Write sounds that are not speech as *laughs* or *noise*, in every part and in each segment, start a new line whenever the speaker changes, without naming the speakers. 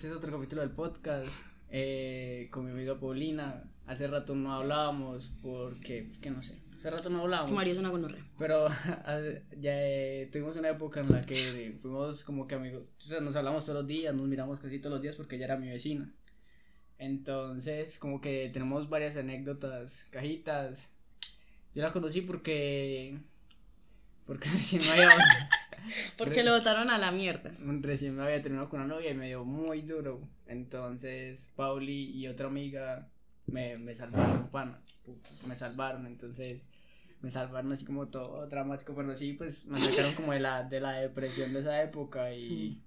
este es otro capítulo del podcast eh, con mi amiga Paulina. Hace rato no hablábamos porque, que no sé, hace rato no hablábamos.
María es una gonorrea.
Pero *laughs* ya eh, tuvimos una época en la que fuimos como que amigos, o sea, nos hablamos todos los días, nos miramos casi todos los días porque ella era mi vecina. Entonces, como que tenemos varias anécdotas, cajitas. Yo la conocí porque. Porque *laughs* recién me había. *laughs*
porque lo botaron a la mierda.
Recién me había terminado con una novia y me dio muy duro. Entonces, Pauli y otra amiga me, me salvaron, pana. Me salvaron, entonces. Me salvaron así como todo dramático, pero sí, pues me sacaron como de la, de la depresión de esa época y.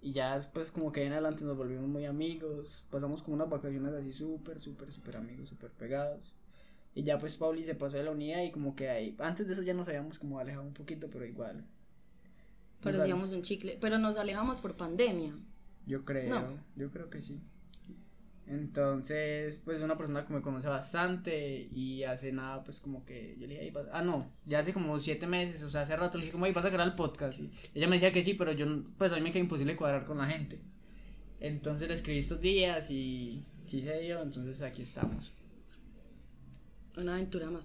Y ya después como que en adelante nos volvimos muy amigos, pasamos como unas vacaciones así súper, súper, súper amigos, súper pegados. Y ya pues Pauli se pasó de la unidad y como que ahí, antes de eso ya nos habíamos como alejado un poquito, pero igual.
Pero digamos un chicle, pero nos alejamos por pandemia.
Yo creo, yo creo que sí. Entonces, pues es una persona que me conoce bastante y hace nada, pues como que yo le dije, ah, no, ya hace como siete meses, o sea, hace rato le dije, como, ahí vas a crear el podcast. Y ella me decía que sí, pero yo, pues a mí me queda imposible cuadrar con la gente. Entonces le escribí estos días y sí se dio, entonces aquí estamos.
Una aventura más.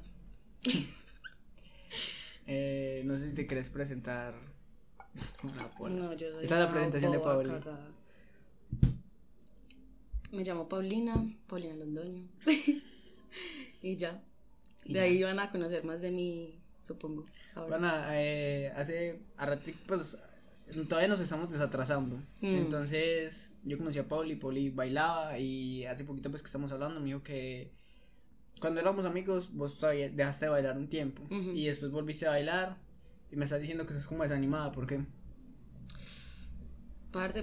*laughs*
eh, no sé si te quieres presentar.
No, yo soy
Esta es la presentación de Paula.
Me llamo Paulina, Paulina Londoño. *laughs* y ya. De ahí van a conocer más de mí, supongo.
Bueno, eh, hace a pues todavía nos estamos desatrasando. Mm. Entonces, yo conocí a Pauli, Pauli bailaba y hace poquito pues que estamos hablando, me dijo que cuando éramos amigos vos todavía dejaste de bailar un tiempo y después volviste a bailar y me estás diciendo que estás como desanimada, ¿por qué?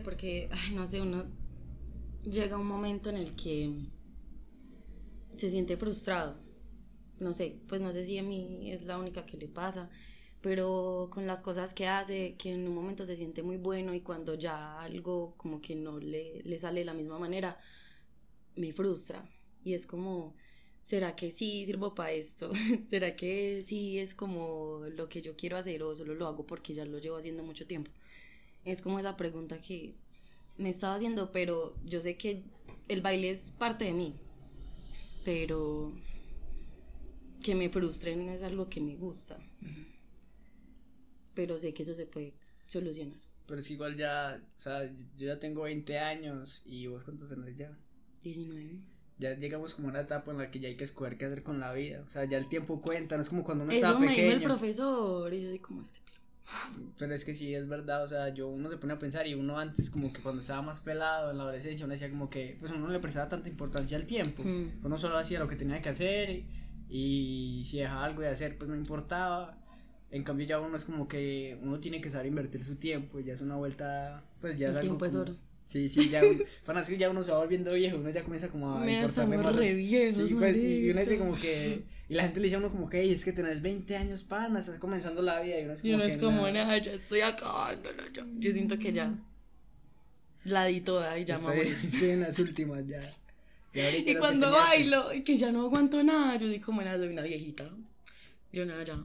Porque, ay, no sé, uno llega un momento en el que se siente frustrado. No sé, pues no sé si a mí es la única que le pasa, pero con las cosas que hace, que en un momento se siente muy bueno y cuando ya algo como que no le, le sale de la misma manera, me frustra. Y es como, ¿será que sí sirvo para esto? *laughs* ¿Será que sí es como lo que yo quiero hacer o solo lo hago porque ya lo llevo haciendo mucho tiempo? Es como esa pregunta que me estaba haciendo, pero yo sé que el baile es parte de mí, pero que me frustren no es algo que me gusta. Pero sé que eso se puede solucionar.
Pero es igual ya, o sea, yo ya tengo 20 años y vos cuántos tenés ya?
19.
Ya llegamos como a una etapa en la que ya hay que escoger qué hacer con la vida. O sea, ya el tiempo cuenta, no es como cuando uno estaba pequeño. Eso
dijo el profesor y yo soy como este
pero es que sí, es verdad, o sea, yo uno se pone a pensar y uno antes como que cuando estaba más pelado en la adolescencia, uno decía como que pues uno no le prestaba tanta importancia al tiempo, mm. uno solo hacía lo que tenía que hacer y, si dejaba algo de hacer pues no importaba, en cambio ya uno es como que uno tiene que saber invertir su tiempo y ya es una vuelta, pues ya
el
es
tiempo es oro.
Sí, sí, ya, *laughs* para así ya uno se va volviendo viejo, uno ya comienza como a
importarle más. Re viejos,
sí, pues y uno dice como que, y la gente le dice a uno como que, es que tenés 20 años, pana, estás comenzando la vida, y uno es como
y uno es como, nada, ya estoy acabándolo, ya. Yo siento que ya, la di toda y ya me *laughs*
Sí, en las últimas ya.
Y, y cuando bailo, y que ya no aguanto nada, yo digo como, nada, soy una viejita, yo nada, ya.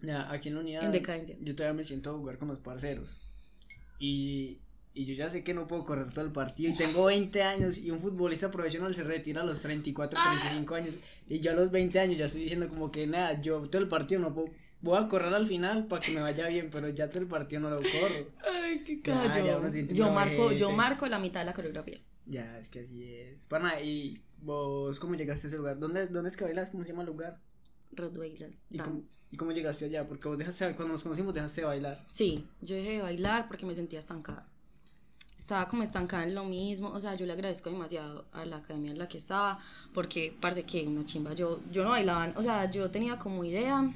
Ya, aquí en la unidad,
en decadencia.
yo todavía me siento a jugar con los parceros, y y yo ya sé que no puedo correr todo el partido y tengo 20 años y un futbolista profesional se retira a los 34, 35 años y yo a los 20 años ya estoy diciendo como que nada, yo todo el partido no puedo, voy a correr al final para que me vaya bien, pero ya todo el partido no lo corro.
Ay, qué callo. yo marco, yo marco la mitad de la coreografía.
Ya, es que así es. Pana, ¿y vos cómo llegaste a ese lugar? ¿Dónde, dónde es que bailas? ¿Cómo se llama el lugar?
Rottweilers
¿Y cómo, ¿Y cómo llegaste allá? Porque vos dejaste, cuando nos conocimos dejaste de bailar.
Sí, yo dejé de bailar porque me sentía estancada estaba como estancada en lo mismo, o sea, yo le agradezco demasiado a la academia en la que estaba, porque parece que una chimba, yo, yo no bailaba, o sea, yo tenía como idea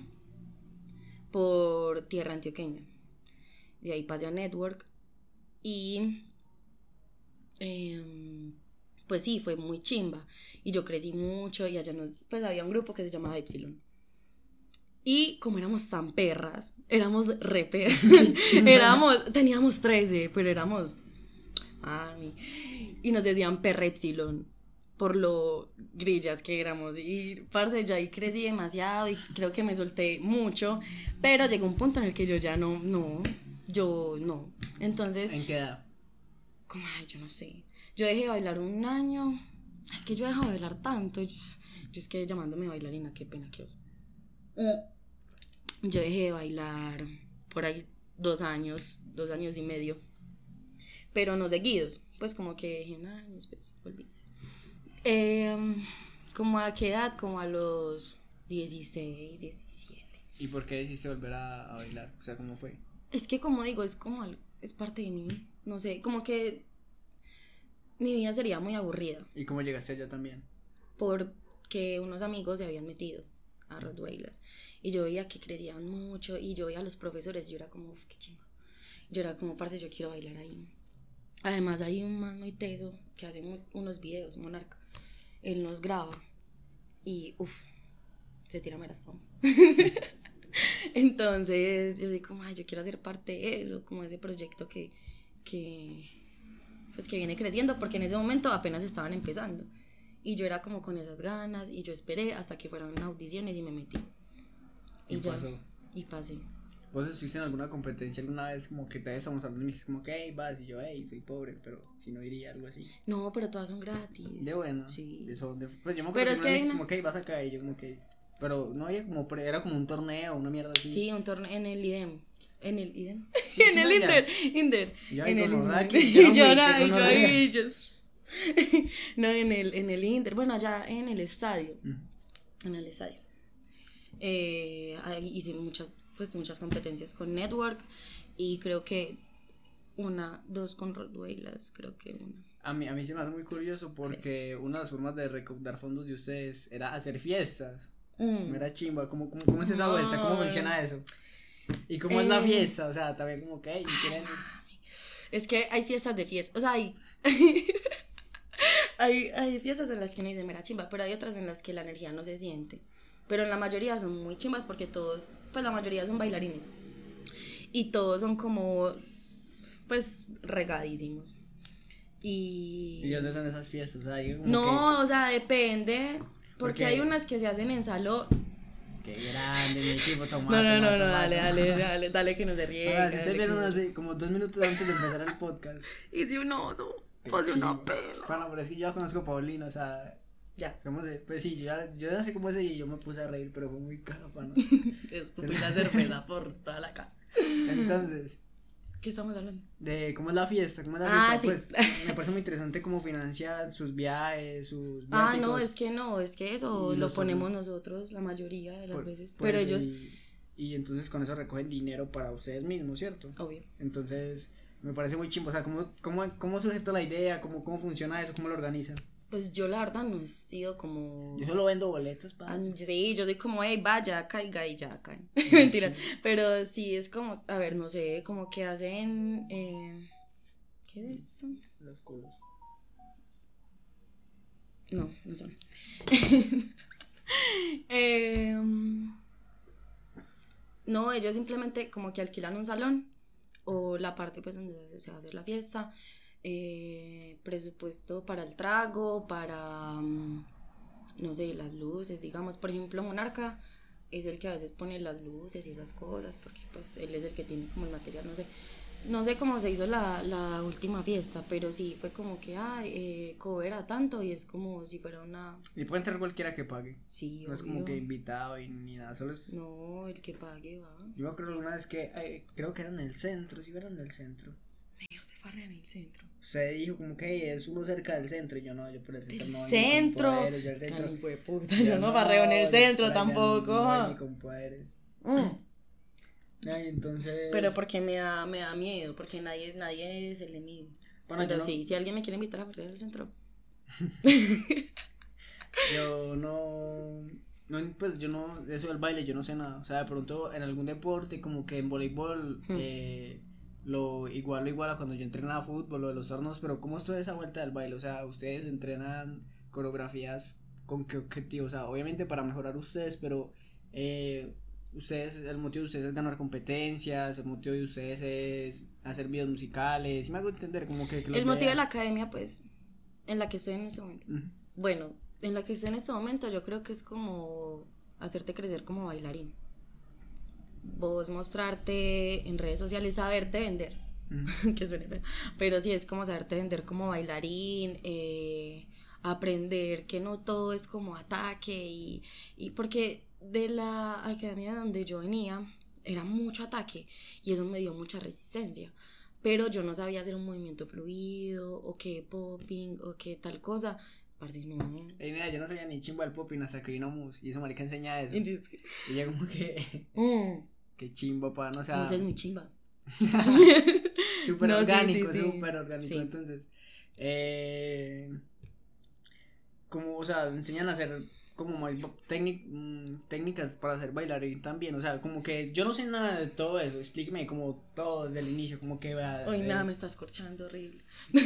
por tierra antioqueña, de ahí pasé a Network y em, pues sí, fue muy chimba. Y yo crecí mucho y allá nos, pues había un grupo que se llamaba Epsilon. Y como éramos tan perras, éramos re perras, *laughs* *laughs* éramos, teníamos 13, pero éramos y nos decían perrepsilon por lo grillas que éramos. Y, parce, yo ahí crecí demasiado y creo que me solté mucho, pero llegó un punto en el que yo ya no, no, yo no. Entonces...
¿En qué edad?
como, ay, yo no sé. Yo dejé de bailar un año. Es que yo he dejado de bailar tanto. Yo, yo es que llamándome bailarina, qué pena que os. Yo dejé de bailar por ahí dos años, dos años y medio. Pero no seguidos. Pues como que un año, después volví. Em, como a qué edad? Como a los 16, 17.
¿Y por qué decidiste volver a, a bailar? O sea, ¿cómo fue?
Es que como digo, es como es parte de mí. No sé, como que mi vida sería muy aburrida.
¿Y cómo llegaste allá también?
porque unos amigos se habían metido a Rottweilers y yo veía que crecían mucho y yo veía a los profesores y yo era como, uff, qué chingo. Yo era como, parce, yo quiero bailar ahí. Además hay un man muy teso que hace unos videos, Monarca. Él nos graba y, uff, se tira meras tomas. *laughs* Entonces yo soy como, ay, yo quiero hacer parte de eso, como ese proyecto que, que, pues que viene creciendo, porque en ese momento apenas estaban empezando. Y yo era como con esas ganas y yo esperé hasta que fueron audiciones y me metí.
¿Qué
Y ya.
pasó?
Y pasé.
¿Vos estuviste en alguna competencia alguna vez como que te estamos hablando y me dices como que, hey, vas, y yo, hey, soy pobre, pero si no iría, algo así?
No, pero todas son gratis.
De bueno.
Sí.
Eso, de- pues yo me
Pero
acuerdo
es
que,
que
me
hay
dices
una-
como que vas a caer y yo como que... Pero no había como, pre- era como un torneo, una mierda así.
Sí, un torneo en el IDEM. En el IDEM.
Sí, *laughs*
en el. Inder. Inder.
Yo ahí
en el Inder.
"Raki,
Y *laughs*
yo no
yo
que
yo
gonorrea". *laughs*
ahí, No, en el, en el Inder. Bueno, allá en el estadio. En el estadio. Eh, ahí hice muchas, pues, muchas competencias con Network y creo que una, dos con Rottweilers, creo que una.
A mí, a mí se me hace muy curioso porque una de las formas de recaudar fondos de ustedes era hacer fiestas.
Mm.
No era chimba, ¿cómo, cómo, cómo es esa vuelta? ¿Cómo funciona eso? ¿Y cómo es la
Eh.
fiesta? O sea, también como que, quieren...
Es que hay fiestas de fiestas, o sea, hay, *laughs* hay, hay fiestas en las que uno dice mera chimba, pero hay otras en las que la energía no se siente. Pero en la mayoría son muy chimbas porque todos, pues la mayoría son bailarines. Y todos son como, pues, regadísimos. Y...
¿Y dónde son esas fiestas? Como
No, o sea, depende. Porque
Porque-
hay unas que se hacen en salón.
que, qué grande, mi equipo, tomate,
No, no, no,
tomate,
no,
tomate,
dale, dale,
tomate.
dale, dale que no se ríe.
Ahora, si se vieron hace como dos minutos antes de empezar el podcast. *laughs*
Hice un oso, pasé una pena.
Bueno, pero es que yo ya conozco a Paulino, o sea,
Ya,
somos de, pues sí, yo ya, yo ya sé cómo es ella y yo me puse a reír, pero fue muy cagapa, ¿no?
escupí la cerveza por toda la casa.
Entonces,
¿Qué estamos hablando?
de cómo es la fiesta, cómo es la
Ah,
fiesta,
sí.
pues me parece muy interesante cómo financia sus viajes, sus
Ah,
viáticos.
no, es que no, es que eso lo ponemos nosotros la mayoría de las
por-
veces.
por
Pero ellos,
Y, y entonces con eso recogen dinero para ustedes mismos, ¿cierto?
obvio.
Entonces, me parece muy chimbo, o sea, ¿cómo, cómo, cómo surge toda la idea? ¿Cómo, ¿Cómo funciona eso? ¿Cómo lo organizan?
Pues yo la verdad no he sido como...
Yo solo vendo boletos para...
Ah, Sí, yo soy como, hey, vaya, caiga y ya caen. *laughs* Mentira. Pero sí es como, a ver, no sé, como que hacen. Eh, ¿Qué es eso?
Los culos.
No, no son. *laughs* Em, no, ellos simplemente como que alquilan un salón o la parte pues donde se va a hacer la fiesta, eh, presupuesto para el trago, para, mm, no sé, las luces, digamos, por ejemplo, Monarca es el que a veces pone las luces y esas cosas, porque pues él es el que tiene como el material, no sé. No sé cómo se hizo la, la última fiesta, pero sí fue como que, ay, eh, cover a tanto y es como si fuera una...
Y puede entrar cualquiera que pague.
Sí,
No es como que invitado y ni nada, solo es...
No, el que pague va.
Yo me acuerdo una vez que, eh, creo que era en el centro, sí, era en el centro.
Farrea en el centro.
Se dijo como que "Hey, es uno cerca del centro y yo no, yo por el centro
¿Del
no. ni con
centro?
poderes, yo el centro.
Ay, de puta, yo no farreo en el centro tampoco.
No, voy ni con poderes.
Mm.
Ay, entonces.
Pero porque me da, me da miedo, porque nadie, nadie se le mide.
Bueno,
Pero
yo,
sí, si alguien me quiere invitar a farrear el centro.
no, *laughs* yo no. No, pues yo no, eso del baile yo no sé nada. O sea, de pronto en algún deporte, como que en voleibol,
Hmm.
eh, lo igual lo igual a cuando yo entrenaba fútbol, lo de los tornos, pero ¿cómo es toda esa vuelta del baile? O sea, ustedes entrenan coreografías con qué objetivo? O sea, obviamente para mejorar ustedes, pero eh, ustedes, el motivo de ustedes es ganar competencias, el motivo de ustedes es hacer videos musicales, ¿sí me hago entender? Como que,
El motivo de la academia, pues, en la que estoy en este momento. Bueno, en la que estoy en este momento yo creo que es como hacerte crecer como bailarín. Vos mostrarte en redes sociales, saberte vender.
Mm. *laughs*
que suene feo. Pero sí, es como saberte vender como bailarín, eh, aprender que no todo es como ataque y, y porque de la academia donde yo venía era mucho ataque y eso me dio mucha resistencia. Pero yo no sabía hacer un movimiento fluido o que popping o que tal cosa. Parce, no.
Ey, mira, yo no sabía ni chimba el popping hasta que vino Mus y eso marica enseña eso.
Y
Y yo como que, *laughs*
Mm,
qué chimbo, pa, no o sea,
sé, es muy chimba. *laughs*
súper *laughs*
No,
orgánico,
sí, sí.
súper orgánico. Entonces, eh, como, o sea, enseñan a hacer como mm, técnicas para hacer bailarín también, o sea, como que yo no sé nada de todo eso, explíqueme como todo desde el inicio, como que va.
Hoy nada, me estás corchando horrible. *laughs*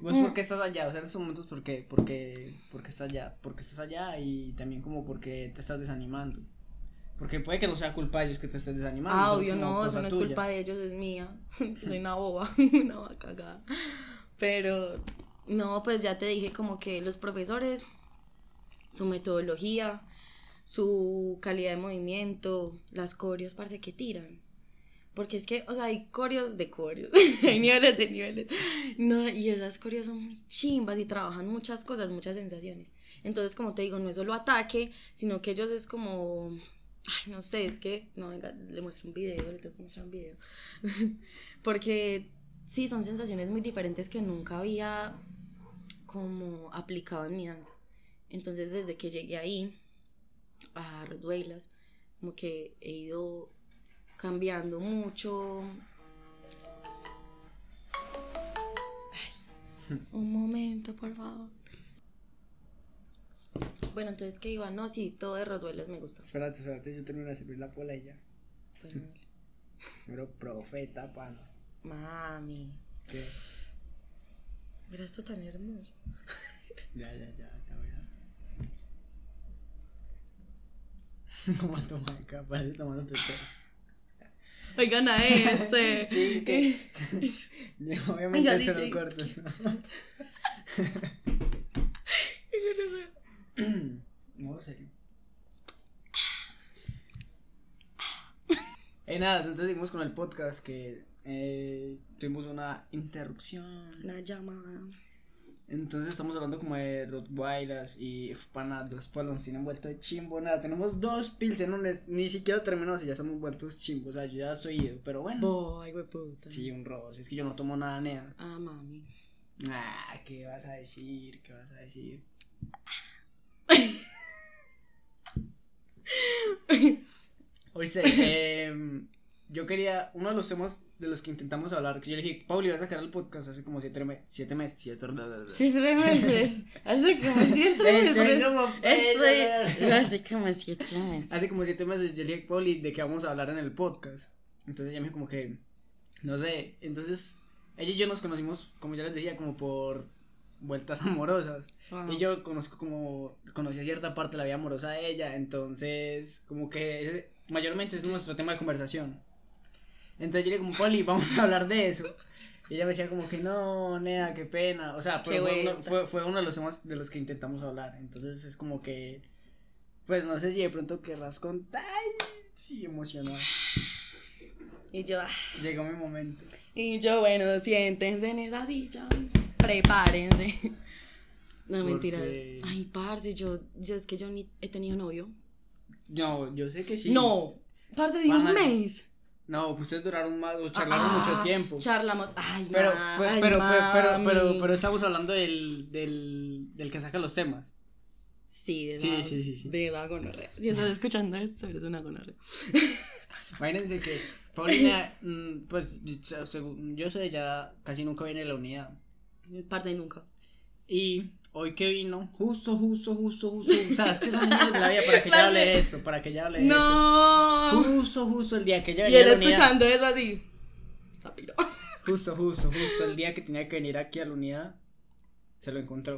¿Vos por qué estás allá? O sea, en estos momentos, ¿por qué? Porque, porque estás allá, porque estás allá y también como porque te estás desanimando. Porque puede que no sea culpa de ellos que te estés desanimando.
Ah, obvio, no, eso no es
tuya.
culpa de ellos, es mía. *laughs* Soy una boba, *laughs* una boba cagada. Pero, no, pues ya te dije como que los profesores, su metodología, su calidad de movimiento, las coreos, parece que tiran. Porque es que, o sea, hay coreos de coreos, *laughs* hay niveles de niveles. No, y esas coreos son muy chimbas y trabajan muchas cosas, muchas sensaciones. Entonces, como te digo, no es solo ataque, sino que ellos es como, ay, no sé, es que, no, venga, le muestro un video, le tengo que mostrar un video. *laughs* Porque sí, son sensaciones muy diferentes que nunca había como aplicado en mi danza. Entonces, desde que llegué ahí, a Roduelas, como que he ido cambiando mucho. Ay, un momento, por favor. Bueno, entonces, ¿qué iba? No, sí, todo de Roduelas me gusta.
Espérate, espérate, yo termino de servir la pola y ya.
Bueno, *laughs*
Pero profeta, pana.
Mami,
¿Qué?
mira esto tan hermoso. *laughs*
Ya, ya, ya, ya voy a... *laughs* Como toma acá, parece tomando té.
Oigan a este.
Sí, que... Obviamente
Yo
eso
DJ.
lo cortas. *clears throat* No, serio. Eh, nada, entonces seguimos con el podcast que eh, tuvimos una interrupción.
Una llamada.
Entonces estamos hablando como de Rottweilers y pana, dos polos tienen vuelto de chimbo, nada, tenemos dos pilsenones, ni siquiera terminamos y ya estamos vueltos chimbos, o sea, yo ya soy ido, pero bueno.
Boy, puta.
Sí, un robo, es que yo no tomo nada, nea.
Ah, mami.
Ah, ¿qué vas a decir? ¿Qué vas a decir? Oye, eh, yo quería, uno de los temas de los que intentamos hablar, que yo le dije, Pauli, vas a sacar el podcast hace como siete, me- siete meses, siete
meses. Hace como siete meses.
Como
Hace como siete meses.
Hace como siete meses yo le dije, Pauli, de qué vamos a hablar en el podcast. Entonces ella me dijo como que, no sé, entonces ella y yo nos conocimos, como ya les decía, como por vueltas *laughs* amorosas.
Ajá.
Y yo conozco como, conocía cierta parte de la vida amorosa de ella, entonces como que ese, mayormente es nuestro tema de conversación. Entonces yo le como, Poli, vamos a hablar de eso. Y ella me decía como que no, Nea, qué pena. O sea, pero fue uno, fue, fue uno de los temas de los que intentamos hablar. Entonces es como que, pues no sé si de pronto querrás contar. Sí, emocionado.
Y yo, ah.
Llegó mi momento.
Y yo, bueno, siéntense en esa silla. Prepárense. No, mentira.
Porque-
Ay, parce, yo, yo es que yo ni he tenido novio.
No, yo sé que sí.
No, parce, de un mes.
No, pues ustedes duraron más, o charlaron
Ah,
mucho tiempo.
Charlamos. Ay,
Pero,
ma-
fue-
ay,
pero, fue- pero, pero, pero estamos hablando del, del, del que saca los temas.
Sí, de
Sí,
la-
sí, sí, sí.
De la gonorrea. Si estás escuchando esto, eres una gonorrea. *laughs*
Imagínense que Paulina, mm, pues, se- según yo sé, ya casi nunca viene a la unidad.
Parte nunca.
Y hoy que vino, justo, justo, justo, justo, o sea, es que son niños de la vida para que *laughs* ella hable eso, para que ella hable de eso.
No.
Justo, justo el día que ella
Y
venía
él
la unidad.
escuchando eso así. Está piro.
Justo, justo, justo el día que tenía que venir aquí a la unidad, se lo encontró.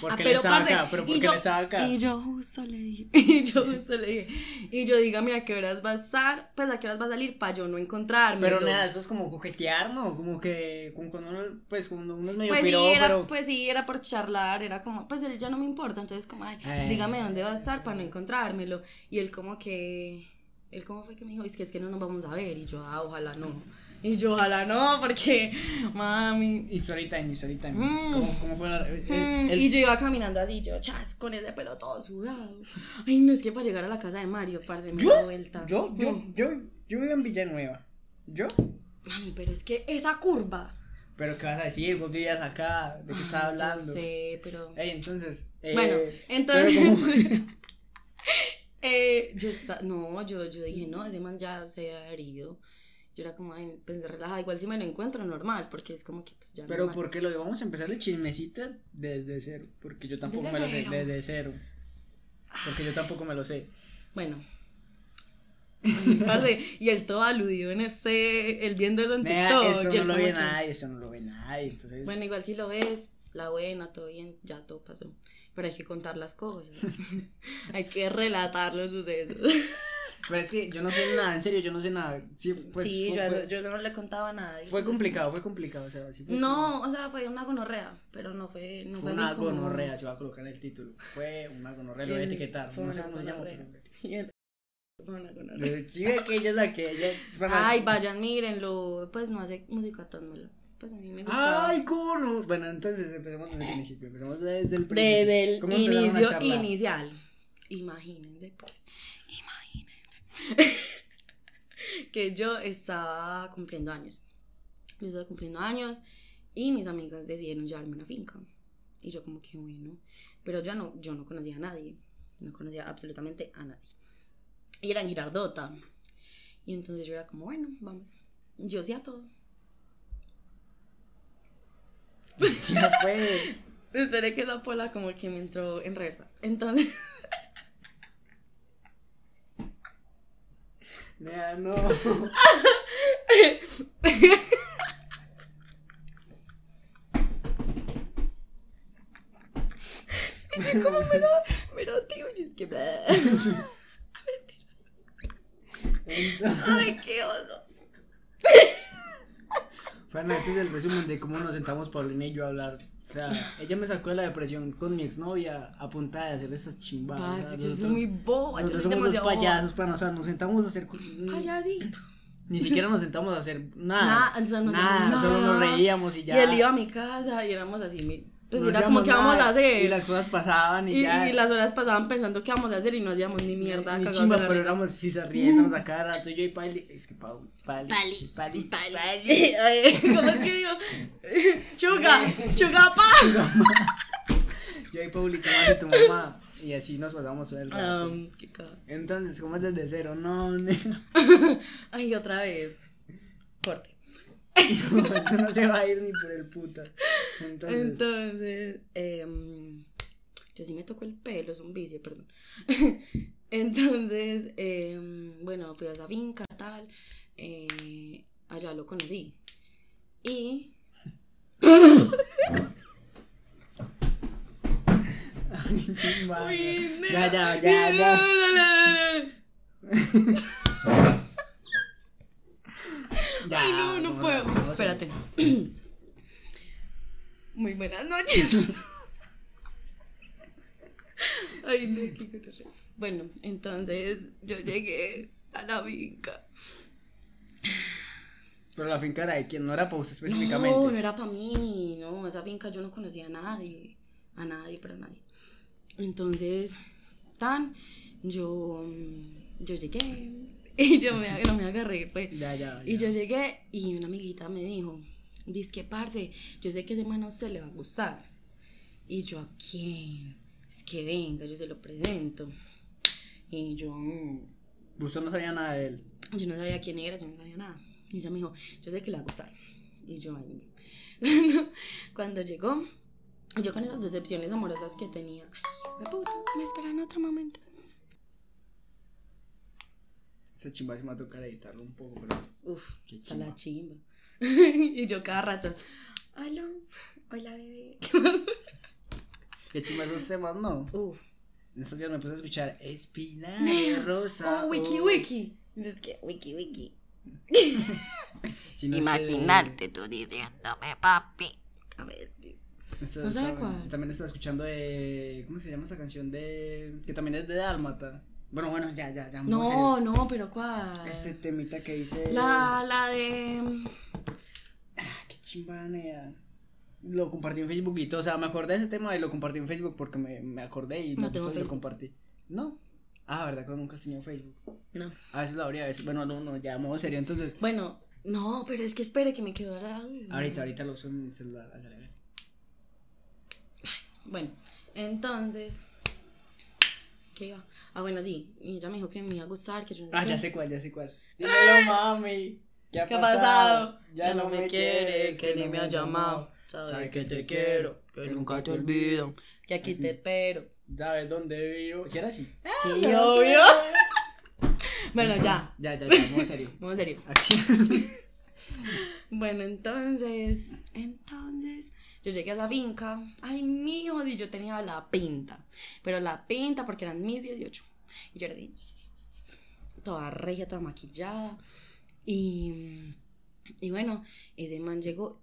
Porque
Ah, pero,
estaba
parce,
acá, pero porque
yo-
estaba acá.
Y yo justo le dije, *laughs* y yo justo le dije, y yo dígame a qué horas va a estar, pues a qué horas va a salir para yo no encontrarme.
Pero nada, eso es como coquetear, ¿no? Como que como cuando uno, pues cuando uno es medio
Pues
piro,
sí, era,
pero
pues sí, era por charlar, era como, pues él ya no me importa, entonces como, ay,
Eh.
dígame dónde va a estar para no encontrármelo. Y él como que, él cómo fue que me dijo, es que es que no nos vamos a ver, y yo, ah, ojalá no. Y yo, ojalá no, porque, mami.
Y story time, y story time.
Mm.
¿Cómo, ¿Cómo fue la.? el-
Mm,
el-
Y yo iba caminando así, yo, chas, con ese pelo todo sudado. Ay, no es que para llegar a la casa de Mario, parce, me da vuelta.
Yo, yo,
Mm.
yo, yo vivo en Villanueva. ¿Yo?
Mami, pero es que esa curva.
¿Pero qué vas a decir? ¿Vos vivías acá? ¿De qué estás hablando?
Yo sé, pero.
Ey, entonces. eh,
Bueno, entonces.
¿cómo- *laughs*
eh, yo esta- no, yo, yo dije, no, ese man ya se ha herido. Yo era como, ay, pues relajada. Igual si me lo encuentro, normal, porque es como que pues, ya.
Pero
normal.
¿por qué lo vamos a empezar el chismecito desde cero? Porque yo tampoco
Desde
me lo sé,
cero.
desde cero. Porque yo tampoco me lo sé.
Bueno. *laughs* Y él todo aludido en ese. Él viendo eso en TikTok.
eso no lo ve
que-
nadie, eso no lo ve nadie. Entonces,
Bueno, igual si lo ves, la buena, todo bien, ya todo pasó. Pero hay que contar las cosas. *laughs* hay que relatar los sucesos.
Pero es que yo no sé nada, en serio, yo no sé nada. Sí, pues,
sí,
fue,
yo,
fue-
yo no le contaba a nadie.
fue complicado, fue complicado. O sea, sí fue
No, o sea, fue una gonorrea, pero no fue, no
Fue
fue,
una
así como...
gonorrea, se va a colocar en el título. Fue una gonorrea, lo voy a etiquetar.
fue
No sé
una
cómo se llama.
gonorrea. Y el- Fue una gonorrea.
Sí, que ella es la que ella.
Ay, vayan, mírenlo. Pues no hace música tan mala. Pues a mí me gusta.
Ay, ¿cómo no? Bueno, entonces empecemos desde el principio. Empecemos desde el principio.
Desde el
¿Cómo
inicio inicial. Imagínense, pues. *laughs* Que yo estaba cumpliendo años. Yo estaba cumpliendo años y mis amigas decidieron llevarme a una finca. Y yo como que bueno. Pero yo no, yo no conocía a nadie. No conocía absolutamente a nadie. Y era en Girardota. Y entonces yo era como, bueno, vamos. Yo hacía todo. *laughs*
Sí, fue. *laughs*
Esperé que esa pola como que me entró en reversa. Entonces,
Nea, no.
como me lo, me lo digo y es que...
Entonces,
Ay, qué oso.
Fana, este es el resumen de cómo nos sentamos Paulina y yo a hablar. O sea, ella me sacó de la depresión con mi exnovia a punta de hacer esas chimbadas.
yo soy
nosotros-
muy boba.
Nosotros somos
boba.
payasos, pana, o sea, nos sentamos a hacer.
Payasito.
Ni siquiera nos sentamos a hacer nada.
Nada, o sea, no
nada,
hacemos
solo nos reíamos y
Y
ya.
él iba a mi casa y éramos así. mi- Pues
no
era como que vamos a hacer.
Y las cosas pasaban y,
Y,
ya.
y las horas pasaban pensando qué vamos a hacer y no hacíamos ni mierda.
Ni
de la
pero
risa.
éramos si se riéndonos a cada rato. Yo y Pali. Es que Pali. Pali.
Pali,
Pali.
Pali.
Pali. *laughs*
Ay, ¿Cómo es que digo? *laughs* Chuga, *laughs* chuga pa.
Yo y Pauli, ¿qué tu mamá? Y así nos pasamos todo el rato.
Um, qué.
Entonces, ¿cómo es desde cero? No, nena.
Ay, otra vez. Corte. *laughs*
No, eso no se va a ir ni por el puta. Entonces,
Entonces, em, yo sí me tocó el pelo, es un vicio, perdón. *laughs* Entonces, em, bueno, fui a esa finca, tal, eh, allá lo conocí. Y,
Ay, *laughs* Ya, ya, ya, ya. Ya,
Ay, no, no puedo.
vamos
Espérate. *clears throat* Muy buenas *laughs* noches. Ay, no, qué. Bueno, entonces yo llegué a la finca.
Pero la finca era de quién, no era para usted específicamente.
No, no era para mí, no, esa finca yo no conocía a nadie, a nadie, pero a nadie. Entonces, tan, yo, yo llegué *laughs* y yo me, no me agarré, pues.
Ya, ya.
Y
ya.
yo llegué y una amiguita me dijo, dice que parce, yo sé que ese man a usted le va a gustar. Y yo, ¿a quién? Es que venga, yo se lo presento. Y yo, mm,
Usted no sabía nada de él.
yo no sabía quién era, yo no sabía nada. Y ella me dijo, yo sé que le va a gustar. Y yo, ay, no. *laughs* cuando llegó, yo con esas decepciones amorosas que tenía, ay, de puta, me esperan otro momento.
Ese chimba se me va a tocar editarlo un poco, pero.
Uf,
Qué
está la
chimba.
chimba. *laughs* y yo cada rato, hola, hola bebé. *laughs*
Qué chimba esos temas, ¿no?
Uf.
En estos días me puse a escuchar Espina Rosa.
Oh, wiki
oh.
wiki. Es que, wiki wiki. *laughs*
Si no
Imaginarte tú diciéndome papi.
A ver,
sé, esto-
No sabe cuál.
También estaba escuchando de. ¿Cómo se llama esa canción de. que también es de Dálmata? Bueno, bueno, ya, ya, ya.
No,
serio.
no, pero ¿cuál?
Este temita que dice.
La, la de...
Ah, qué chimbanea. Lo compartí en Facebook y todo. O sea, me acordé de ese tema y lo compartí en Facebook porque me, me acordé y
No
me
tengo
gustó y lo compartí. No. Ah, ¿verdad que nunca has tenido Facebook?
No.
A veces lo habría, a veces. Bueno, no, no, ya, modo serio. Entonces,
Bueno, no, pero es que espere que me quedó la...
ahorita, ahorita lo uso en mi celular.
Bueno, entonces... ¿Qué iba? Ah, bueno, sí. Y ella me dijo que me iba a gustar, que yo no sé
Ah,
qué.
ya sé cuál, ya sé cuál. Dímelo, mami. ¿Qué ha
¿Qué ha pasado?
Ya no me quieres,
que ni me has llamado. Sabes que te quiero, que nunca te olvido, que aquí te espero.
¿Sabes dónde vivo? ¿Si era así?
Sí, obvio. *laughs* Bueno, ya.
Ya, ya, ya, modo serio.
En serio. *laughs* Bueno, entonces, entonces, yo llegué a esa finca. Ay, mi hijo, y yo tenía la pinta. Pero la pinta porque eran mis 18. Y yo era toda regia, toda maquillada. Y, y bueno, ese man llegó,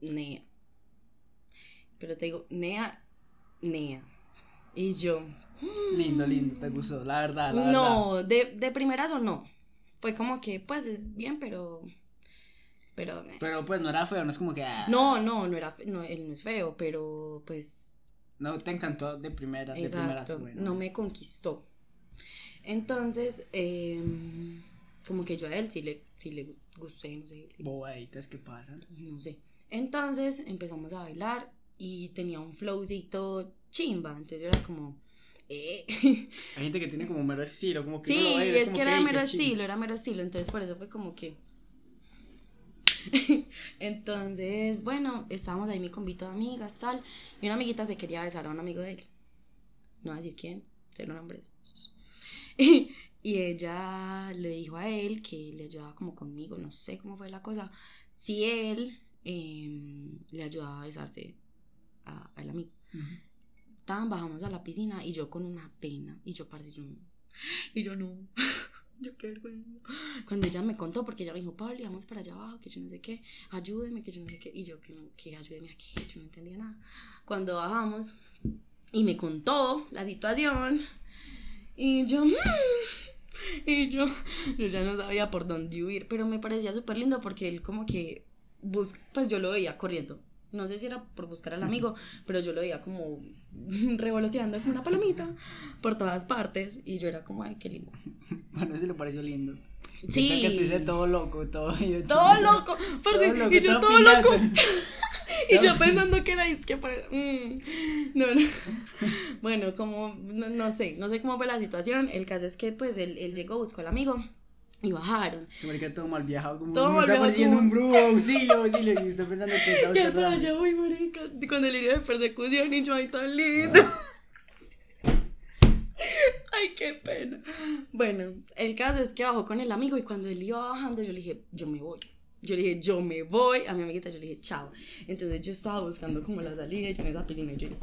Nea. Pero te digo, Nea, Nea. Y yo,
Lindo, lindo, te gustó, la verdad, la verdad.
no, de, de primeras o no. Fue como que, pues es bien, pero. Pero. eh.
Pero pues no era feo, no es como que. ah,
No, no, no era fe- no, él no es feo, pero pues.
No te encantó de de primeras.
Exacto,
bueno.
no me conquistó. Entonces, em, como que yo a él sí le, sí le gusté, no sé.
Bobaditas que pasan.
No sé. Entonces empezamos a bailar y tenía un flowcito chimba. Entonces yo era como. Eh.
Hay gente que tiene como mero estilo, como que
Sí,
lo
es que era
"Ey,
mero
qué chimba".
estilo, era mero estilo, entonces por eso fue como que... *laughs* entonces, bueno, estábamos ahí mi convito de amigas, tal, y una amiguita se quería besar a un amigo de él. No voy a decir quién, cero nombres. *laughs* y ella le dijo a él que le ayudaba como conmigo, no sé cómo fue la cosa, si él em, le ayudaba a besarse a- al amigo
Ujú.
tan bajamos a la piscina y yo con una pena y yo parece yo no *laughs* y yo no yo qué vergüenza. Cuando ella me contó porque ella me dijo Pablo vamos para allá abajo que yo no sé qué ayúdeme que yo no sé qué y yo que, que ayúdeme aquí yo no entendía nada cuando bajamos y me contó la situación y yo mm, y yo yo ya no sabía por dónde huir pero me parecía súper lindo porque él como que bus pues yo lo veía corriendo no sé si era por buscar al amigo, pero yo lo veía como *laughs* revoloteando como una palomita por todas partes y yo era como, ay, qué lindo. *laughs*
Bueno, eso le pareció lindo.
Sí.
Que estuviese todo loco, todo. *laughs* yo,
Todo loco, parce,
Todo loco,
y yo
todo
todo loco, y yo pensando que era es que para- mm, no, no. Bueno, como, no, no sé, no sé cómo fue la situación, el caso es que pues él, él llegó, buscó al amigo y bajaron.
Se me queda todo mal viajado, como
Todo mal
está
viajado,
persiguiendo
como-
un brujo, auxilio, auxilio. Y estoy pensando que está buscando
para allá, uy, marica, el herido de persecución y yo ahí tan lindo. *laughs* Ay, qué pena. Bueno, el caso es que bajó con el amigo y cuando él iba bajando, yo le dije, yo me voy. Yo le dije, yo me voy. A mi amiguita yo le dije, chao. Entonces yo estaba buscando como la salida yo en esa piscina y yo dije,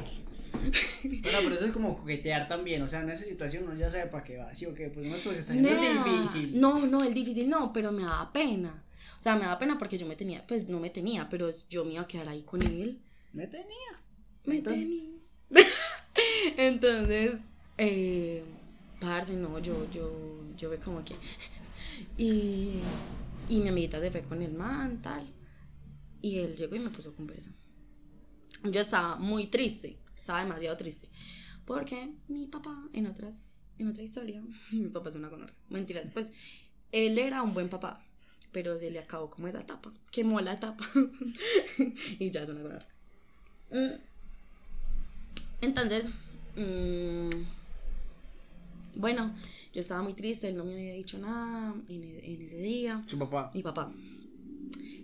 Bueno, pero eso es como coquetear también. O sea, en esa situación uno ya sabe para qué va. Sí, o qué, pues no pues está siendo
"Nea".
difícil.
No, no, el difícil no, pero me daba pena. O sea, me daba pena porque yo me tenía, pues no me tenía, pero yo me iba a quedar ahí con él.
Me tenía.
Me
Entonces-
tenía. *laughs* Entonces, eh, parce, no, yo, yo, yo ve como que. Y, y mi amiguita se fue con el man, tal. Y él llegó y me puso conversa. Yo estaba muy triste, estaba demasiado triste. Porque mi papá, en otras, en otra historia, *laughs* mi papá es una gonorrea. Mentiras, pues, él era un buen papá, pero se le acabó como esa etapa, quemó la etapa. *laughs* y ya es una gonorrea. Mm. Entonces, mm, bueno, yo estaba muy triste, él no me había dicho nada en, e- en ese día,
Su papá.
mi papá.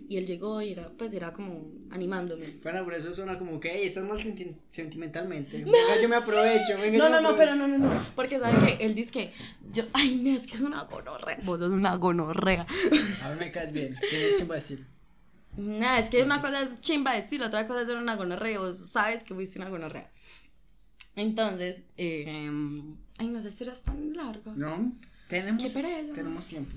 Y él llegó y era, pues era como animándome.
Bueno, pero eso suena como que, hey, estás mal senti- sentimentalmente. Venga, yo me aprovecho. Venga,
No, no, no, pero no, no, no, porque saben que él dice que yo, ay, no, es que es una gonorrea, vos sos una gonorrea.
A mí me caes bien. Tienes chimba decir.
Nada, es que una cosa es chimba de estilo, otra cosa es ser una gonorrea, vos sabes que fuiste una gonorrea. Entonces, eh, ay, no sé, historia es tan larga.
No, tenemos,
Qué
tenemos tiempo.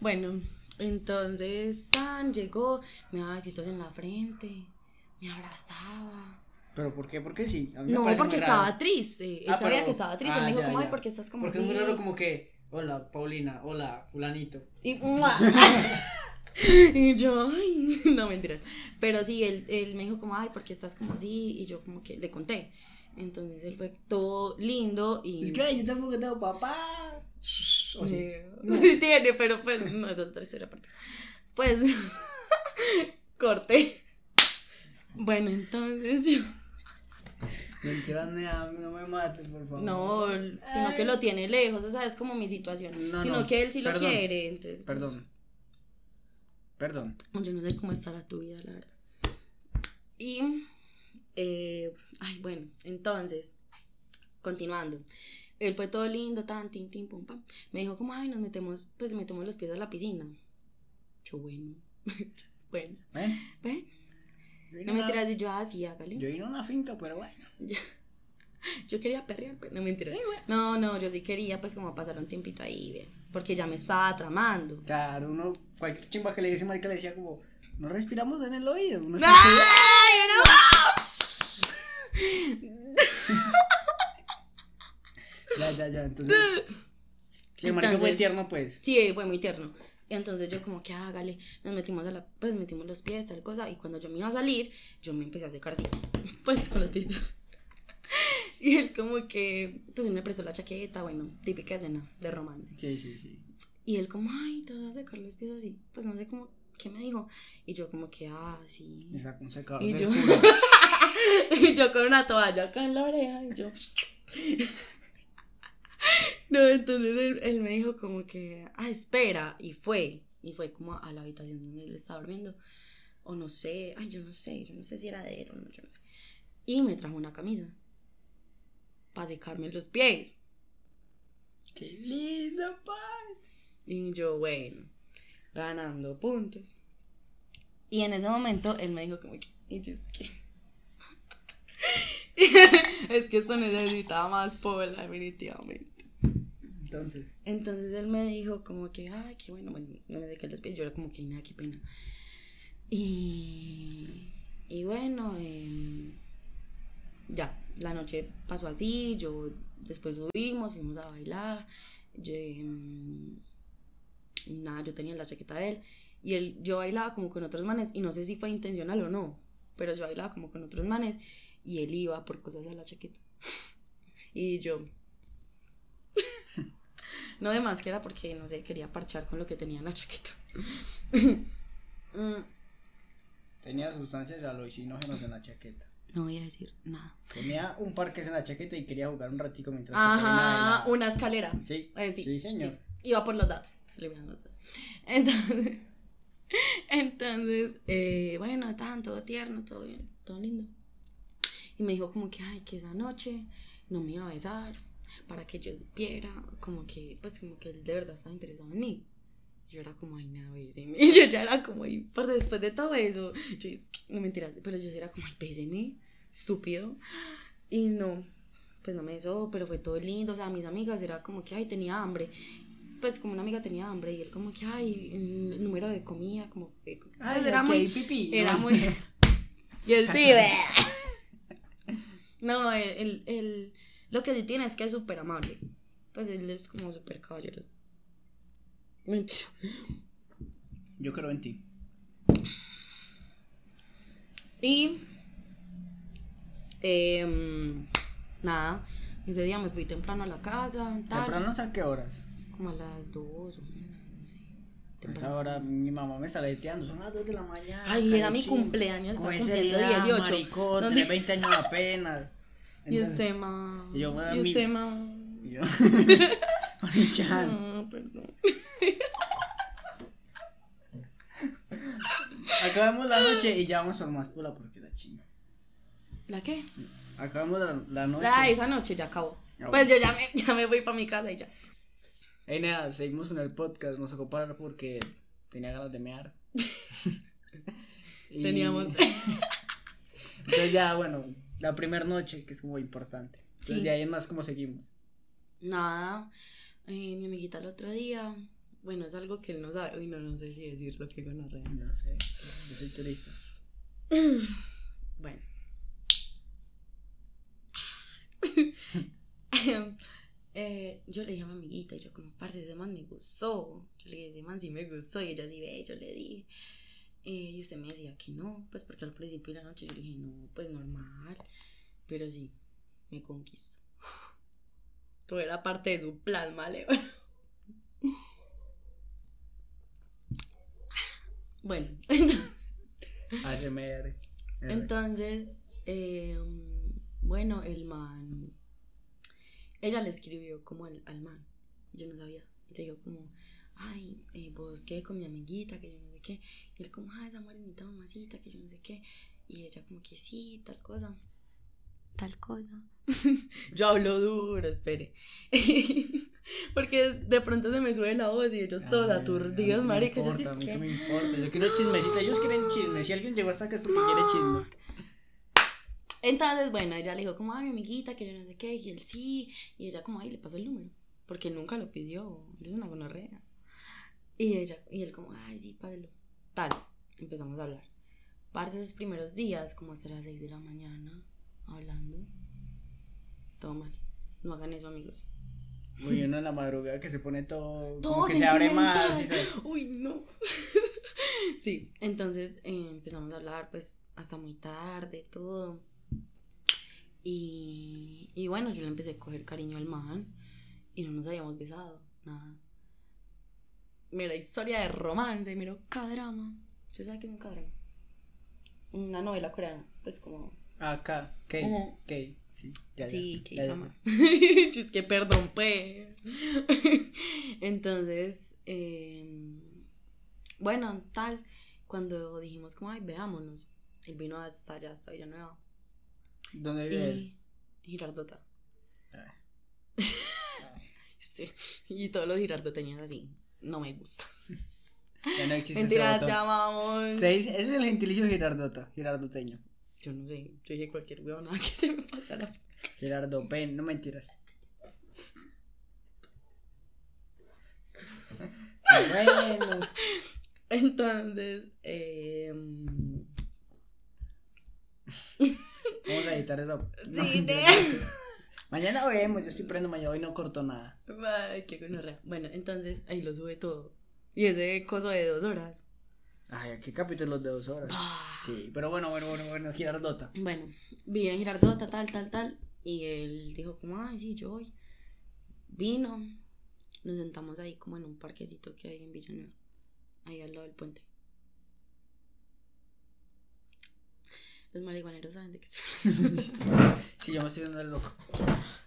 Bueno, entonces San llegó, me daba besitos en la frente, me abrazaba.
¿Pero por qué? ¿Por qué sí? A mí me
No, porque estaba triste. Él
Ah,
sabía
pero-
que estaba triste.
ah,
me dijo,
ya,
como, ay,
ya.
¿por qué estás como
Porque es muy
así?"
raro como que, hola, Paulina, hola, fulanito.
Y, *laughs* yo, ay, *laughs* no mentiras. Pero sí, él, él me dijo como, ay, ¿por qué estás como así? Y yo como que le conté. Entonces él fue todo lindo y...
Es que yo tampoco tengo papá. O sí.
No. *laughs* Sí tiene, pero pues no, esa es historia aparte. Pues, *laughs* corte. Bueno, entonces yo...
Mentira, no me mates, por favor.
No, sino que lo tiene lejos, o sea, es como mi situación.
No,
sino
no,
que él sí lo quiere, entonces... pues,
Perdón. Perdón.
Yo no sé cómo estará tu vida, la verdad. Y, eh, ay, bueno, entonces, continuando. Él fue todo lindo, tan, tin, tin, pum, pam. Me dijo como, ay, nos metemos, pues metemos los pies a la piscina. Yo, bueno, *laughs* bueno,
¿Eh?
¿ven?
Yo vine
No
una-
tiras y yo, así, hágale.
Yo vine a una finca, pero bueno. *laughs*
Yo quería perrear, pero no me enteré. No, no, yo sí quería, pues, como pasar un tiempito ahí, ve, porque ya me estaba tramando.
Claro, uno, cualquier chimba que le dice marica le decía como, no respiramos en el oído. Uno *laughs*
¡Ay, *laughs*
Ya, ya, ya, entonces. Si el marica fue
Entonces-
tierno, pues.
Sí, fue muy tierno. Entonces yo como que hágale, nos metimos a la, pues metimos los pies, tal cosa, y cuando yo me iba a salir, yo me empecé a secar así, *laughs* pues con los pies. *laughs* Y él como que, pues él me prestó la chaqueta, bueno, típica escena de romance.
Sí, sí, sí.
Y él como, ay, te vas a secar los pies así, pues no sé cómo, ¿qué me dijo? Y yo como que, ah, sí.
Y sacó un secador
Y
del
yo,
culo. *laughs*
y yo con una toalla acá en la oreja, y yo. *laughs* No, entonces él, él me dijo como que, ah, espera, y fue, y fue como a la habitación donde él estaba durmiendo, o no sé, ay, yo no sé, yo no sé si era de él o no, yo no sé. Y me trajo una camisa para secarme los pies.
Qué lindo, paz.
Y yo, bueno, ganando puntos. Y en ese momento él me dijo como que, y yo, es que... *laughs* es que esto necesitaba más pola, definitivamente.
Entonces,
Entonces él me dijo como que, ay, qué bueno, bueno, no me sé los pies, yo era como que, nada, qué pena. Y, y bueno, em, ya, la noche pasó así, yo después subimos, fuimos a bailar, yo, em, nada, yo tenía la chaqueta de él, y él, yo bailaba como con otros manes, y no sé si fue intencional o no, pero yo bailaba como con otros manes, y él iba por cosas a la chaqueta. *laughs* Y yo, *laughs* no de más que era porque, no sé, quería parchar con lo que tenía en la chaqueta. *laughs* Mm,
tenía sustancias alucinógenas en la chaqueta.
no voy a decir nada.
Tenía un parques en la chaqueta y quería jugar un ratico mientras
Ajá, una escalera.
Sí,
Eh, sí,
sí, señor.
sí. Iba por los datos. Entonces, *laughs* entonces eh, bueno, tan, todo tierno, todo bien, todo lindo. Y me dijo como que, ay, que esa noche no me iba a besar para que yo supiera, como que, pues como que él de verdad estaba interesado en mí. Yo era como, ay, nada, béseme. *laughs* Yo ya era como, y por después de todo eso, yo, no mentiras, pero yo era como, ay, béseme, estúpido. Y no, pues no me besó, pero fue todo lindo. O sea, mis amigas era como que, ay, tenía hambre. Pues como una amiga tenía hambre y él como que, ay, el número de comida, como que, pues,
Ay,
era muy, *laughs* *laughs*
pipí.
era
No.
muy... Y él sí. No, él, él, él- lo que sí tiene es que es súper amable. Pues él es como súper caballero. Mentira.
Yo creo en ti.
Y... em, nada, ese día me fui temprano a la casa, tal,
¿Temprano a qué horas?
Como a las dos, o una, no sé.
A
temprano.
esa hora mi mamá me sale teando, son las 2 de la mañana.
Ay, era mi cumpleaños, estaba cumpliendo
edad,
18.
maricón,
¿Dónde?
tenés 20 años apenas. *laughs* Entonces-
ese ma.
Y yo, bueno,
y
mi-
ese ma.
yo. *laughs*
No, perdón. *laughs*
Acabamos la noche y ya vamos por más porque la chinga.
¿La qué?
Acabamos la, la noche.
Ah, esa noche ya acabó. Pues yo ya me, ya me voy para mi casa y ya.
Ey, nada, seguimos con el podcast. Nos tocó parar porque tenía ganas de mear. *laughs* Y-
Teníamos.
Entonces ya, bueno, la primera noche, que es como importante. Entonces
Sí.
de ahí en más, ¿cómo seguimos?
Nada. eh, mi amiguita el otro día. Bueno, es algo que él no sabe. Uy, no, no sé si decirlo, que gonorrea.
No sé, yo soy turista. *clears throat*
Bueno. *laughs* *laughs* eh, yo le dije a mi amiguita, y yo como, parce, ese man me gustó. Yo le dije, ese man sí me gustó, y ella sí ve, yo le dije. Eh, y usted me decía que no, pues porque al principio de la noche yo le dije, no, pues normal. Pero sí, me conquistó. *laughs* Todo era parte de su plan, ¿vale? *laughs* Bueno, *laughs*
ASMR.
entonces, eh, bueno, el man, ella le escribió como al, al man, yo no sabía, y le dijo como, ay, eh, vos quedé con mi amiguita, que yo no sé qué, y él como, ay, esa morenita mamacita, que yo no sé qué, y ella como que sí, tal cosa, tal cosa. *laughs* yo hablo duro, espere. *laughs* Porque de pronto se me sube la voz y ellos todos
Ay,
aturdidos, marica. Yo
a mí qué me importa. Yo quiero chismecito. Ellos quieren chisme. Si alguien llegó hasta acá es porque quiere chisme.
Entonces, bueno, ella le dijo como, ay, mi amiguita, que yo no sé qué, y él sí, y ella como, ay, le pasó el número, porque él nunca lo pidió, él es una gonorrea. Y ella, y él como, ay, sí, páselo. Tal, empezamos a hablar. Parce esos primeros días, como hasta las 6 de la mañana, hablando. Todo mal. No hagan eso, amigos.
Uy, uno en la madrugada que se pone todo.
Todo
como que se abre más. ¿sí sabes?
Uy, no. *laughs* sí, entonces eh, empezamos a hablar pues hasta muy tarde, todo. Y, y bueno, yo le empecé a coger cariño al man y no nos habíamos besado, nada. Mira, historia de romance, mira, K-drama. ¿Usted sabe qué es un K-drama? Una novela coreana, pues como...
Acá. K.
Ujú.
K. Sí, ya.
Sí,
Ya, ya,
K-drama. *laughs* es que perdón, pues. *laughs* Entonces, eh, bueno, tal, cuando dijimos como, ay, veámonos, él vino hasta allá, hasta Villanueva.
¿Dónde vive él?
Y Girardota.
Ah. *laughs*
Sí, Y todos los girardoteños así, no me gusta.
Ya no existe
Mentiras,
ese
te amamos.
Se dice- Ese es el gentilicio girardota. Girardoteño.
Yo no sé, yo dije cualquier huevona *laughs* que se me pasara.
Gerardo Pen. No mentiras. bueno. *laughs*
Entonces, eh,
Vamos a *laughs* editar eso. No,
Sí, de-
Mañana vemos, yo estoy prendo mañana, hoy no corto nada.
Ay, qué gonorrea. Bueno, entonces ahí lo sube todo. Y ese coso de dos horas.
Ay, ¿qué capítulos de dos horas?
Ah.
Sí, pero bueno, bueno, bueno, bueno, Girardota.
Bueno, vi en Girardota, tal, tal, tal. Y él dijo como, ay, sí, yo voy. Vino. Nos sentamos ahí como en un parquecito que hay en Villanueva. Ahí al lado del puente. Los marihuaneros saben de qué estoy *laughs*
Sí, yo me estoy dando el loco.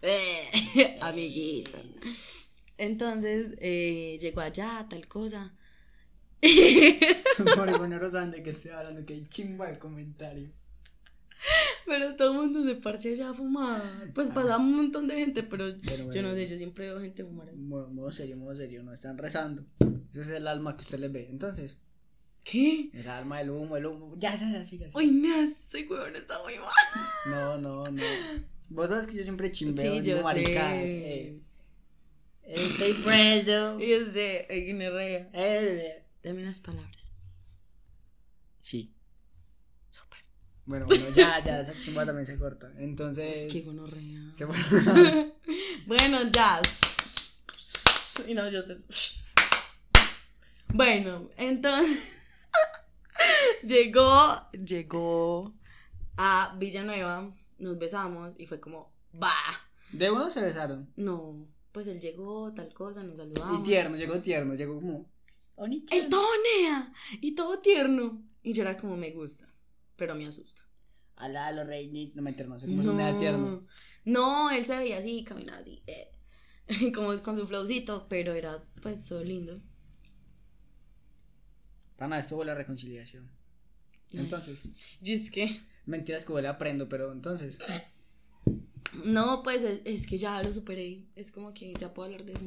Eh, amiguita. Entonces eh, llegó allá, tal cosa.
Marihuaneros saben de qué estoy hablando, que hay chimba de comentario.
pero todo el mundo se parche allá a fumar. Pues
Ah.
pasaba un montón de gente, pero
Bueno,
yo no sé, yo siempre veo gente fumar.
modo serio, modo serio, no están rezando. Ese es el alma que usted les ve. Entonces,
¿Qué?
el alma, el humo, el humo. Ya, ya, ya, siga.
Uy, me hace, huevón, está muy mal.
No, no, no. Vos sabes que yo siempre chimbeo,
Sí, yo
maricadas.
sé.
Eh. Estoy preso.
Y es de Ignorrea.
Eh.
Dame unas palabras.
Sí.
Súper.
Bueno, bueno, ya, ya, esa chimba también se corta. Entonces.
Qué gonorrea.
Se fue. *laughs*
bueno, ya. Y no, yo te... Bueno, entonces *laughs* llegó, llegó a Villanueva, nos besamos y fue como, va.
De uno se besaron.
No, pues él llegó, tal cosa, nos saludamos.
Y tierno, llegó tierno, llegó como.
El todo nea y todo tierno. Y yo era como, me gusta, pero me asusta.
Alá, los reinitos. No me no sé cómo nada tierno.
No, él se veía así, caminaba así, eh, *laughs* como con su flowcito, pero era pues todo lindo.
Pana, eso fue la reconciliación. Entonces,
Yo es que,
mentiras que huele aprendo, pero entonces.
no, pues es, es que ya lo superé, es como que ya puedo hablar de eso.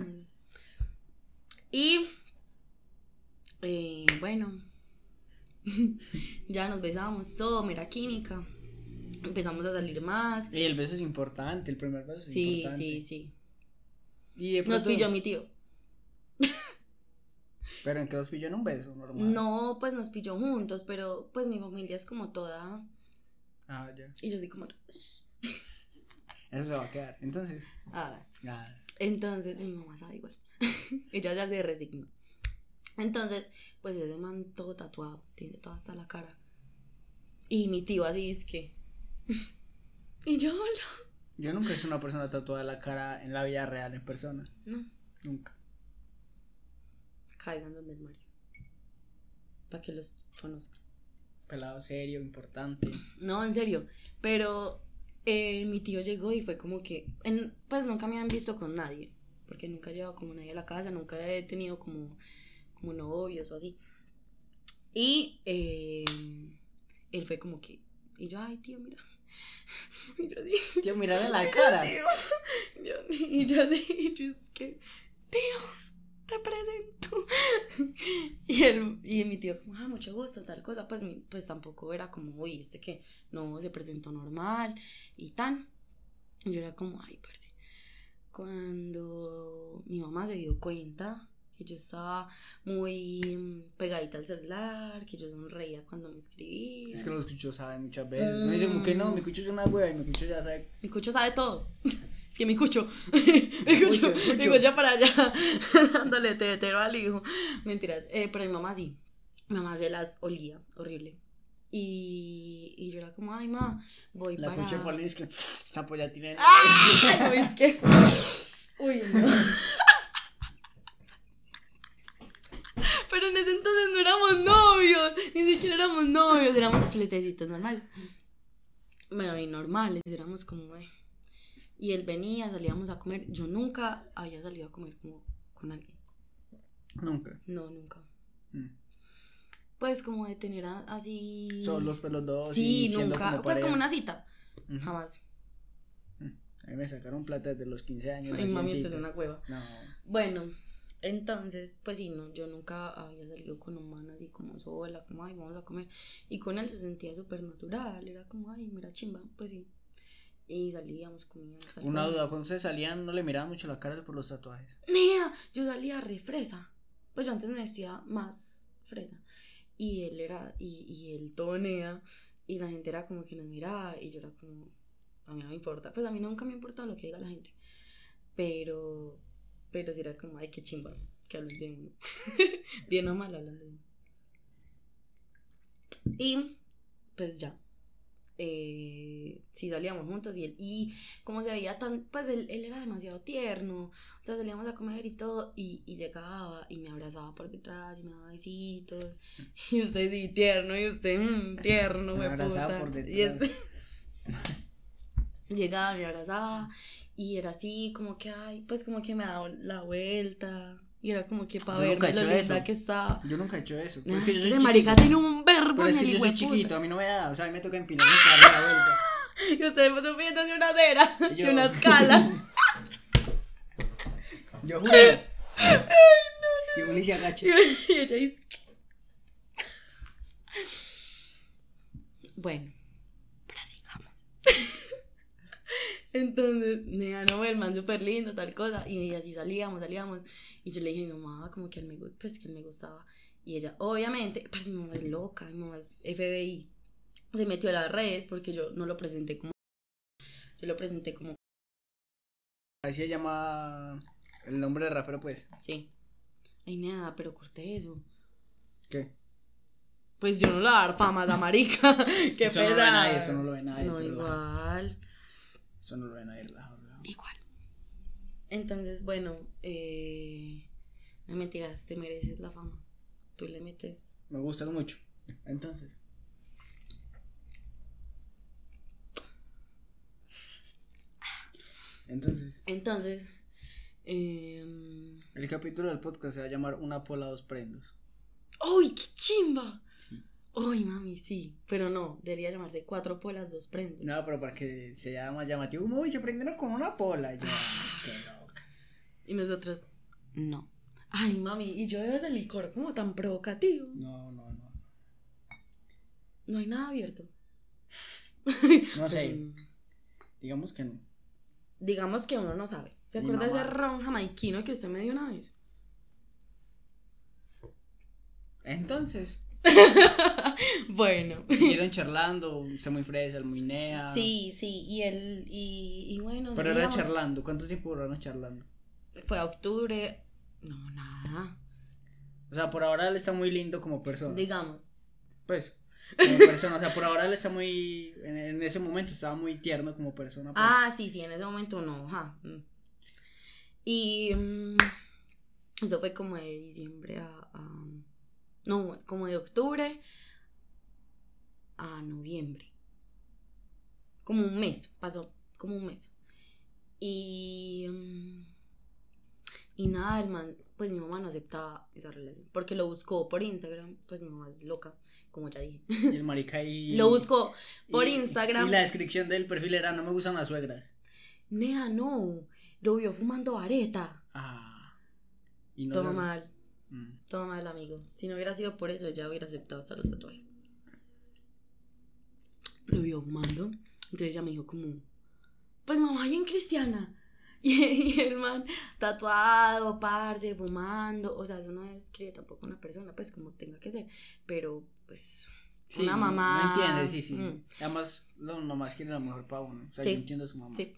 Y, eh, bueno, *laughs* ya nos besamos, todo, mera química, empezamos a salir más.
Y el beso es importante, el primer beso es
Sí,
importante.
sí, sí.
De
Nos pilló mi tío.
Pero en que los pilló en un beso, normal.
No, pues nos pilló juntos, pero pues mi familia es como toda.
Ah, ya.
Y yo soy como.
Eso Eso se va a quedar. Entonces,
Ah,
ah,
entonces, mi mamá sabe igual. *laughs* Ella ya se resignó. Entonces, pues ese man todo tatuado, tiene toda hasta la cara. Y mi tío así es que. *laughs* y yo, hola.
yo nunca he sido una persona tatuada la cara en la vida real, en persona.
No,
Nunca.
Caigan donde el Mario. Para que los conozcan.
Pelado serio, importante.
No, en serio. Pero eh, mi tío llegó y fue como que. en- pues nunca me han visto con nadie. Porque nunca he llevado como nadie a la casa. Nunca he tenido como, como novios o así. Y eh, él fue como que. Y yo, ay, tío, mira. *laughs* Y yo dije.
Tío, mirarle la *laughs* cara.
Tío. *laughs* Yo- y yo así, y yo es que, tío, te presento. *laughs* Y, él, y mi tío, como, ah, mucho gusto, tal cosa. Pues, mi- pues tampoco era como, uy, este que no se presentó normal y tan. Y yo era como, ay, parce. Cuando mi mamá se dio cuenta que yo estaba muy mm, pegadita al celular, que yo sonreía cuando me escribía.
Es que los cuchos saben muchas veces. No dicen como que no, mi cucho es una hueva y mi cucho ya sabe.
Mi cucho sabe todo. *laughs* Que mi cucho. mi cucho.
cucho, el
Mi
cucho.
cucho para allá. *laughs* Dándole tetero al hijo. Mentiras. Eh, pero mi mamá sí. Mi mamá se las olía. Horrible. Y, y yo era como, ay, ma, voy
La
para.
cucho de Paulina *laughs* es que esta polla tiene.
¡Ah! Uy, es que. Uy, no. Pero en ese entonces no éramos novios, ni siquiera éramos novios, éramos fletecitos normal. Bueno, y normales, éramos como. eh. Y él venía, salíamos a comer. Yo nunca había salido a comer como con alguien.
Nunca.
No, nunca.
Mm.
Pues como de tener a- así.
Solos, pelos dos.
Sí,
y
nunca.
como
pues como una cita. Jamás.
A mí me sacaron plata desde los 15 años.
Ay, mami, usted es una cueva.
No.
Bueno, entonces, pues sí, no, yo nunca había salido con un man así como sola, como, ay, vamos a comer. Y con él se sentía súper natural, era como, ay, mira, chimba, pues sí. Y salíamos, comíamos. tal
Una duda, cuando ustedes salían, no le miraban mucho la cara por los tatuajes. *laughs*
Nea, yo salía re fresa. Pues yo antes me decía más fresa. Y él era, y, y él todo nea. Y la gente era como que nos miraba. Y yo era como, a mí no me importa. Pues a mí nunca me ha importado lo que diga la gente. Pero, pero sí era como, ay, qué chimba. Que hablen de uno. *laughs* Bien o mal hablan de uno. Y, pues ya. Eh, sí salíamos juntos y él, y como se veía tan, pues él, él era demasiado tierno, o sea, salíamos a comer y todo, y, y llegaba y me abrazaba por detrás y me daba besitos. *laughs* Y usted sí, tierno, y usted, mm, tierno,
Me abrazaba por
Y
detrás.
este- *laughs* llegaba, me abrazaba, y era así, como que, ay, pues como que me daba la vuelta, y era como que para
nunca
verme
he
linda
eso.
que estaba.
Yo nunca he hecho eso.
Ah,
es que yo soy
ese marica
chiquito.
tiene un verbo
Pero es
en
que
el
yo soy chiquito, a mí no me da. O sea, a mí me toca empinarme para darle la vuelta. *laughs*
Y usted fue subiendo de una acera,
Y yo-
de una *laughs* escala.
yo juro. Y Juli se agacha.
y ella dice Bueno, Entonces, nea, no, el man súper lindo, tal cosa. Y así salíamos, salíamos. Y yo le dije a mi mamá como que él me, pues, que él me gustaba. Y ella, obviamente, parece mi mamá es loca, mi mamá es FBI. Se metió a las redes porque yo no lo presenté como. Yo lo presenté como.
Así se llama el nombre de rapero, pues.
Sí. Ay, nada, pero corté eso.
¿Qué?
Pues yo no le voy a dar fama a la marica. *laughs* Qué
Eso no lo ve
pena.
nadie, eso no lo ve nadie,
No, igual.
Eso no lo nadie. relaja, relaja.
Igual. Entonces, bueno, eh, no mentiras, te mereces la fama. Tú le metes.
Me gustas mucho. Entonces. Entonces,
Entonces, eh...
el capítulo del podcast se va a llamar Una pola, dos prendos.
¡Uy, qué chimba! ¡Uy, mami, sí! Pero no, debería llamarse cuatro polas, dos prendas.
No, pero para que sea más llamativo, uy, se prendieron con una pola. Yo, "Ah, qué locas.
Y nosotros, no. Ay, mami, y yo veo ese licor como tan provocativo.
No, no, no.
No hay nada abierto.
No sé,
Pues, *laughs*
digamos que no.
digamos que uno no sabe. ¿Se acuerda de ese ron jamaiquino que usted me dio una vez?
Entonces, *laughs*
bueno.
Siguieron charlando, usted muy fresa, muy nea.
Sí, sí, y él, y, y bueno.
Pero era charlando. ¿Cuánto tiempo duraron charlando?
Fue a octubre. No, nada.
O sea, por ahora él está muy lindo como persona.
Digamos.
Pues, como persona. O sea, por ahora él está muy. En, en ese momento estaba muy tierno como persona. pues.
Ah, sí, sí, en ese momento no. ajá, mm. Y mm, eso fue como de diciembre a, a- No, como de octubre a noviembre. Como un mes, pasó como un mes. Y. mm, y nada, el man, pues mi mamá no aceptaba esa relación. Porque lo buscó por Instagram. Pues mi mamá es loca, como ya dije.
Y el marica ahí. *laughs*
Lo buscó por
y-
Instagram.
Y la descripción del perfil era: No me gustan las suegras.
Nea, no. Lo vio fumando vareta.
Ah. Y no
Todo
lo-
mal,
Mm.
Todo mal, amigo. Si no hubiera sido por eso, ella hubiera aceptado hasta los tatuajes. Lo vio fumando. Entonces ella me dijo como, pues mamá, bien cristiana. *laughs* Y, y el man tatuado, parce, fumando. O sea, eso no describe tampoco una persona, pues como tenga que ser. Pero, pues,
Sí,
una mamá.
No entiende, sí, sí.
Mm.
Además, las mamás quieren lo mejor para uno. O sea,
Sí,
yo entiendo a su mamá.
sí.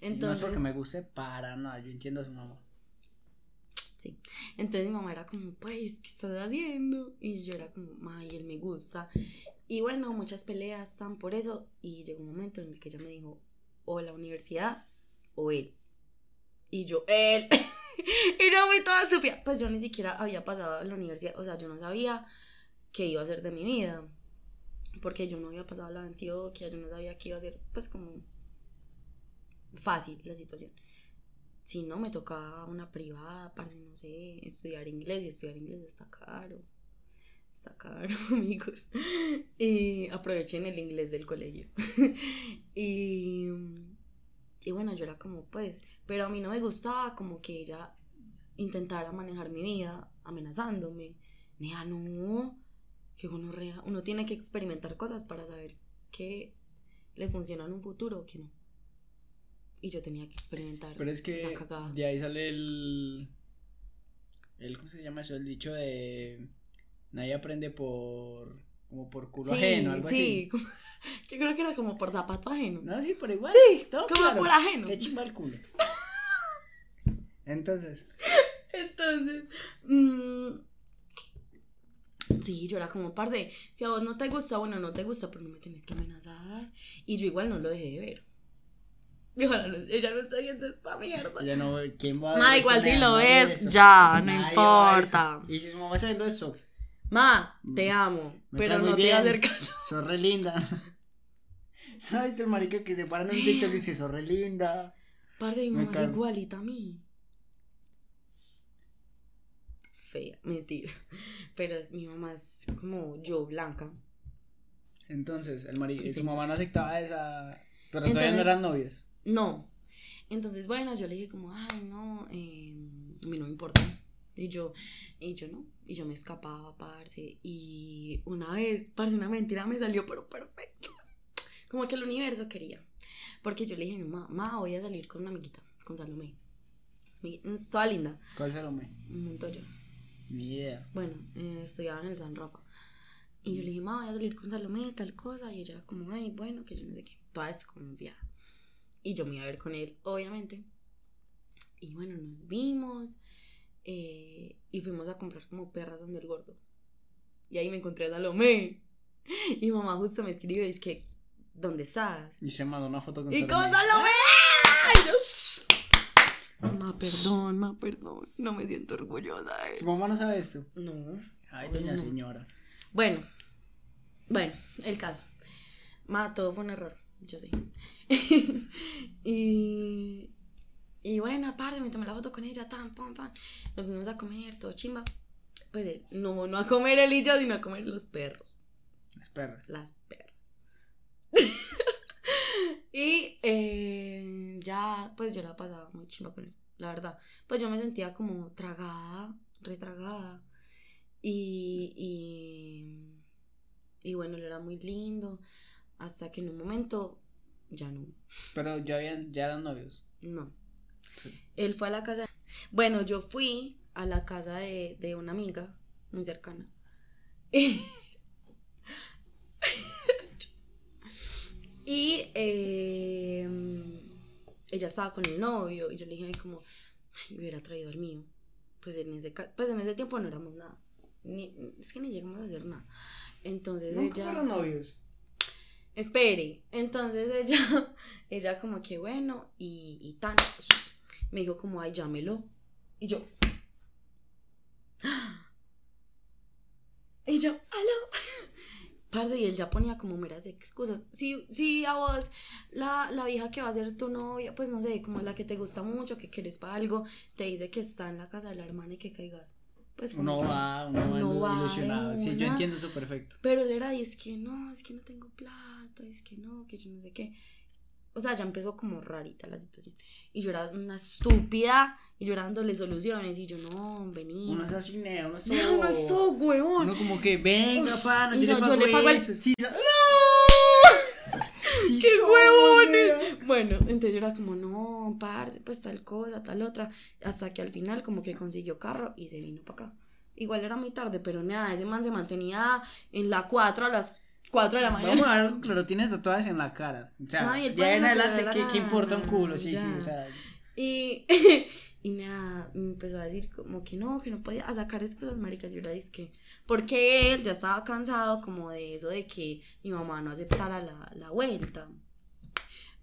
Y no es porque me guste para nada. Yo entiendo a su mamá.
Entonces mi mamá era como, pues, ¿qué estás haciendo? Y yo era como, ay, él me gusta. Y bueno, muchas peleas están por eso. Y llegó un momento en el que ella me dijo, o la universidad o él. Y yo, él. *laughs* y yo fui toda estúpida. Pues yo ni siquiera había pasado a la universidad. O sea, yo no sabía qué iba a hacer de mi vida. Porque yo no había pasado a la Antioquia. Yo no sabía qué iba a hacer. Pues como fácil la situación. Si no, me tocaba una privada, para no sé, estudiar inglés. Y estudiar inglés está caro. Está caro, *laughs* amigos. Y aprovechen el inglés del colegio. *laughs* y, y bueno, yo era como, pues, pero a mí no me gustaba como que ella intentara manejar mi vida amenazándome. Nea, no, que gonorrea. Uno tiene que experimentar cosas para saber qué le funciona en un futuro o qué no. Y yo tenía que experimentar.
Pero es que de ahí sale el. el ¿Cómo se llama eso? El dicho de. Nadie aprende por. como por culo ajeno, algo
sí, como- *laughs* yo creo que era como por zapato ajeno.
así. No, sí, pero igual.
Sí,
todo
como
claro.
por ajeno.
Qué chimba el culo. *laughs* Entonces.
Entonces, mm, sí, yo era como, parce, si a vos no te gusta, bueno, no te gusta, pero no me tenés que amenazar. Y yo igual no lo dejé de ver. Ella no está viendo esta mierda.
Ya no, ¿quién va a
Ma, igual si lo ves,
eso.
ya, no
Nadie
importa.
Y si su mamá está viendo eso,
Ma, te amo,
me
pero no te va a
bien.
hacer caso. *laughs*
Sos re linda. *laughs* ¿Sabes el marica que se para en un TikTok y dice, sos re linda?
Parce, mi
Me
mamá es igualita a mí. Fea, mentira. Pero mi mamá es como yo, blanca.
Entonces, el marica,
Sí.
su mamá no aceptaba esa... Pero todavía no eran novios.
No. Entonces, bueno, yo le dije como, ay, no, eh, a mí no me importa. Y yo, y yo no, y yo me escapaba, parce. Y una vez, parce, una mentira me salió, pero perfecto. Como que el universo quería. Porque yo le dije a mi mamá, mamá, voy a salir con una amiguita, con Salomé. Es toda linda,
¿Cuál Salomé?
Montoya.
Idea.
Bueno, eh, estudiaba en el San Rafa. Y yo le dije, mamá, voy a salir con Salomé, tal cosa. Y ella era como, ay, bueno, que yo no sé qué. Toda desconfiada. Y yo me iba a ver con él, obviamente. Y bueno, nos vimos. eh, y fuimos a comprar como perras donde el gordo. Y ahí me encontré a Salomé. *laughs* Y mamá justo me escribe, es que, ¿dónde estás?
Y se mandó una foto con
Y con
Salomé.
Salomé. Y yo, Ma, perdón, ma, perdón. No me siento orgullosa de
Su
eso.
mamá no sabe esto.
No.
Ay, doña
no.
señora.
Bueno, bueno, el caso. Ma, todo fue un error, yo sé. *laughs* y, y bueno, aparte me tomé la foto con ella, tan, pam, pam. Nos fuimos a comer, todo chimba. Pues eh, no, no a comer él y yo, sino a comer los perros,
Espera.
las perras. *laughs* y eh, ya, pues yo la pasaba muy chimba con él, la verdad. Pues yo me sentía como tragada, retragada. Y, y, y bueno, él era muy lindo. Hasta que en un momento ya no.
Pero ya habían, ya eran novios.
No.
Sí.
Él fue a la casa. Bueno, yo fui a la casa de, de una amiga muy cercana. *laughs* y eh, ella estaba con el novio y yo le dije como, ay, hubiera traído al mío. Pues en ese, pues en ese tiempo no éramos nada. Ni, es que ni llegamos a hacer nada. Entonces
Nunca
ella...
fueron novios.
Espere, entonces ella, *laughs* ella como que bueno, y, y tan, me dijo como, ay, llámelo. Y yo, y yo, aló. *laughs* Parce, y él ya ponía como meras excusas. Si, si a vos, la, la vieja que va a ser tu novia, pues no sé, como la que te gusta mucho, que quieres para algo, te dice que está en la casa de la hermana y que caigas. Pues
Uno va, uno va
uno
ilusionado. Sí, yo entiendo eso perfecto.
Pero él era, y es que no, es que no tengo plata, es que no, que yo no sé qué. O sea, ya empezó como rarita la situación. Y yo era una estúpida, y yo era dándole soluciones, y yo no, vení.
Uno es así, uno es
No,
todo-
no sos, huevón.
Uno como que, venga, pana, yo, le
yo- le pago el-
eso. Sí, sa- sí
¡Qué huevones! Bueno, entonces yo era como, no, parce, pues tal cosa, tal otra. Hasta que al final como que consiguió carro y se vino para acá. Igual era muy tarde, pero nada, ese man se mantenía en la 4 a las 4 de la mañana.
Vamos a ver algo claro, tienes tatuajes en la cara. O sea,
No, y el
de ahí en adelante, ¿qué, qué importa un culo? Sí, sí,
Ya.
o sea.
Y, *laughs* y nada, me empezó a decir como que no, que no podía a sacar excusas, maricas. Yo era que porque él ya estaba cansado como de eso de que mi mamá no aceptara la, la vuelta.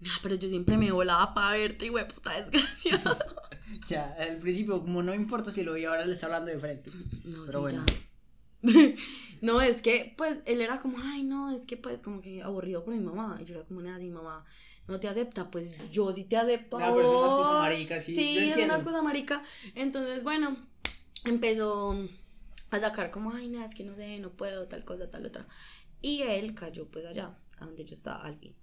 Ah, pero yo siempre me volaba para verte, y puta desgraciado. *laughs*
Ya, al principio, como no importa si lo vi, ahora le está hablando de frente.
No,
Pero
sí,
bueno.
ya. *laughs* no, es que, pues, él era como, ay, no, es que, pues, como que aburrido por mi mamá. Y yo era como, nada, mi mamá no te acepta, pues yo sí te acepto.
No, pero son unas cosas
vos".
maricas, sí,
Sí, es unas cosas marica. Entonces, bueno, empezó a sacar como, ay, nada, es que no sé, no puedo, tal cosa, tal otra. Y él cayó, pues, allá, a donde yo estaba, al fin.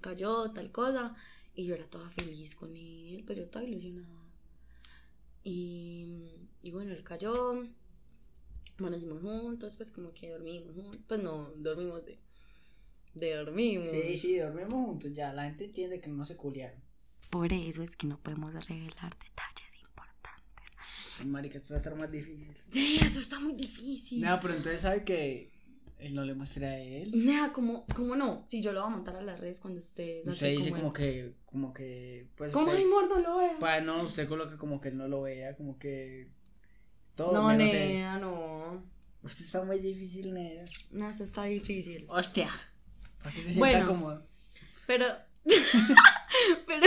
Cayó, tal cosa. Y yo era toda feliz con él, pero yo estaba ilusionada. Y, y bueno, él cayó. Amanecimos juntos, pues como que dormimos juntos. Pues no, dormimos de. De dormimos.
Sí, sí, dormimos juntos ya. La gente entiende que no se culiaron.
Por eso es que no podemos revelar detalles importantes.
Ay, Marica, esto va a estar más difícil.
Sí, eso está muy difícil.
No, pero entonces sabe que él no le muestre a él.
Nada, ¿cómo, ¿cómo no? Si yo lo voy a montar a las redes cuando ustedes.
Usted dice como que, como que, pues,
¿Cómo
usted-
ay, amor, no lo veo?
Pues no, usted coloca como que él no lo vea, como que todo
No,
menos él.
no.
Usted está muy difícil, nea.
No, eso está difícil.
Hostia. Para que se sienta
Bueno.
cómodo.
Pero. *laughs* pero. *laughs*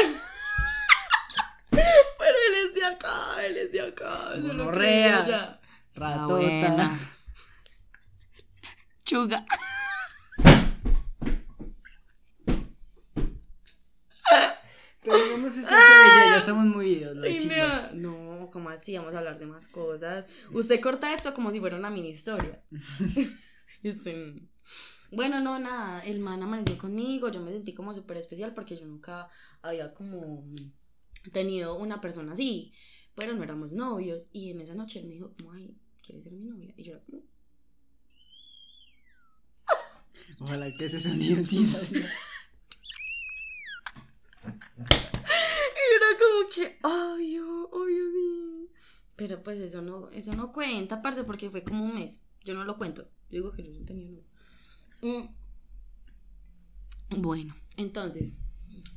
pero él es de acá, él es de acá. digo ya.
Ratota. *laughs*
Chuga.
Terminemos esa ya, ya estamos muy idos, la chimba.
No, como así? Vamos a hablar de más cosas. Usted corta esto como si fuera una mini historia. *laughs* y usted. Bueno, no, nada. El man amaneció conmigo. Yo me sentí como súper especial porque yo nunca había como tenido una persona así. Pero no éramos novios. Y en esa noche él me dijo, como, ay, ¿quieres ser mi novia? Y yo era como,
Ojalá que ese sonido sí *laughs*
como que, obvio, obvio sí. Pero pues eso no, eso no cuenta, parce, porque fue como un mes. Yo no lo cuento. Yo digo que yo no tenía novio. Mm. Bueno, entonces,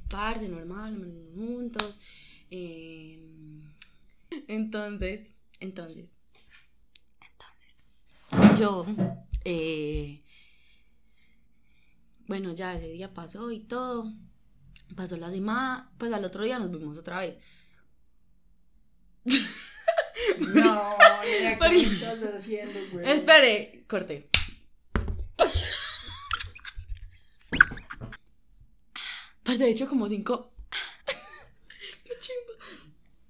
parce, normal, juntos. eh, entonces, entonces, entonces, yo, eh, bueno, ya ese día pasó y todo. Pasó la semana, pues al otro día nos vimos otra vez.
No, *laughs*
Pero-
¿qué estás haciendo, güey?
Espere, corte. Parce, de hecho como cinco. *laughs* Qué chimba.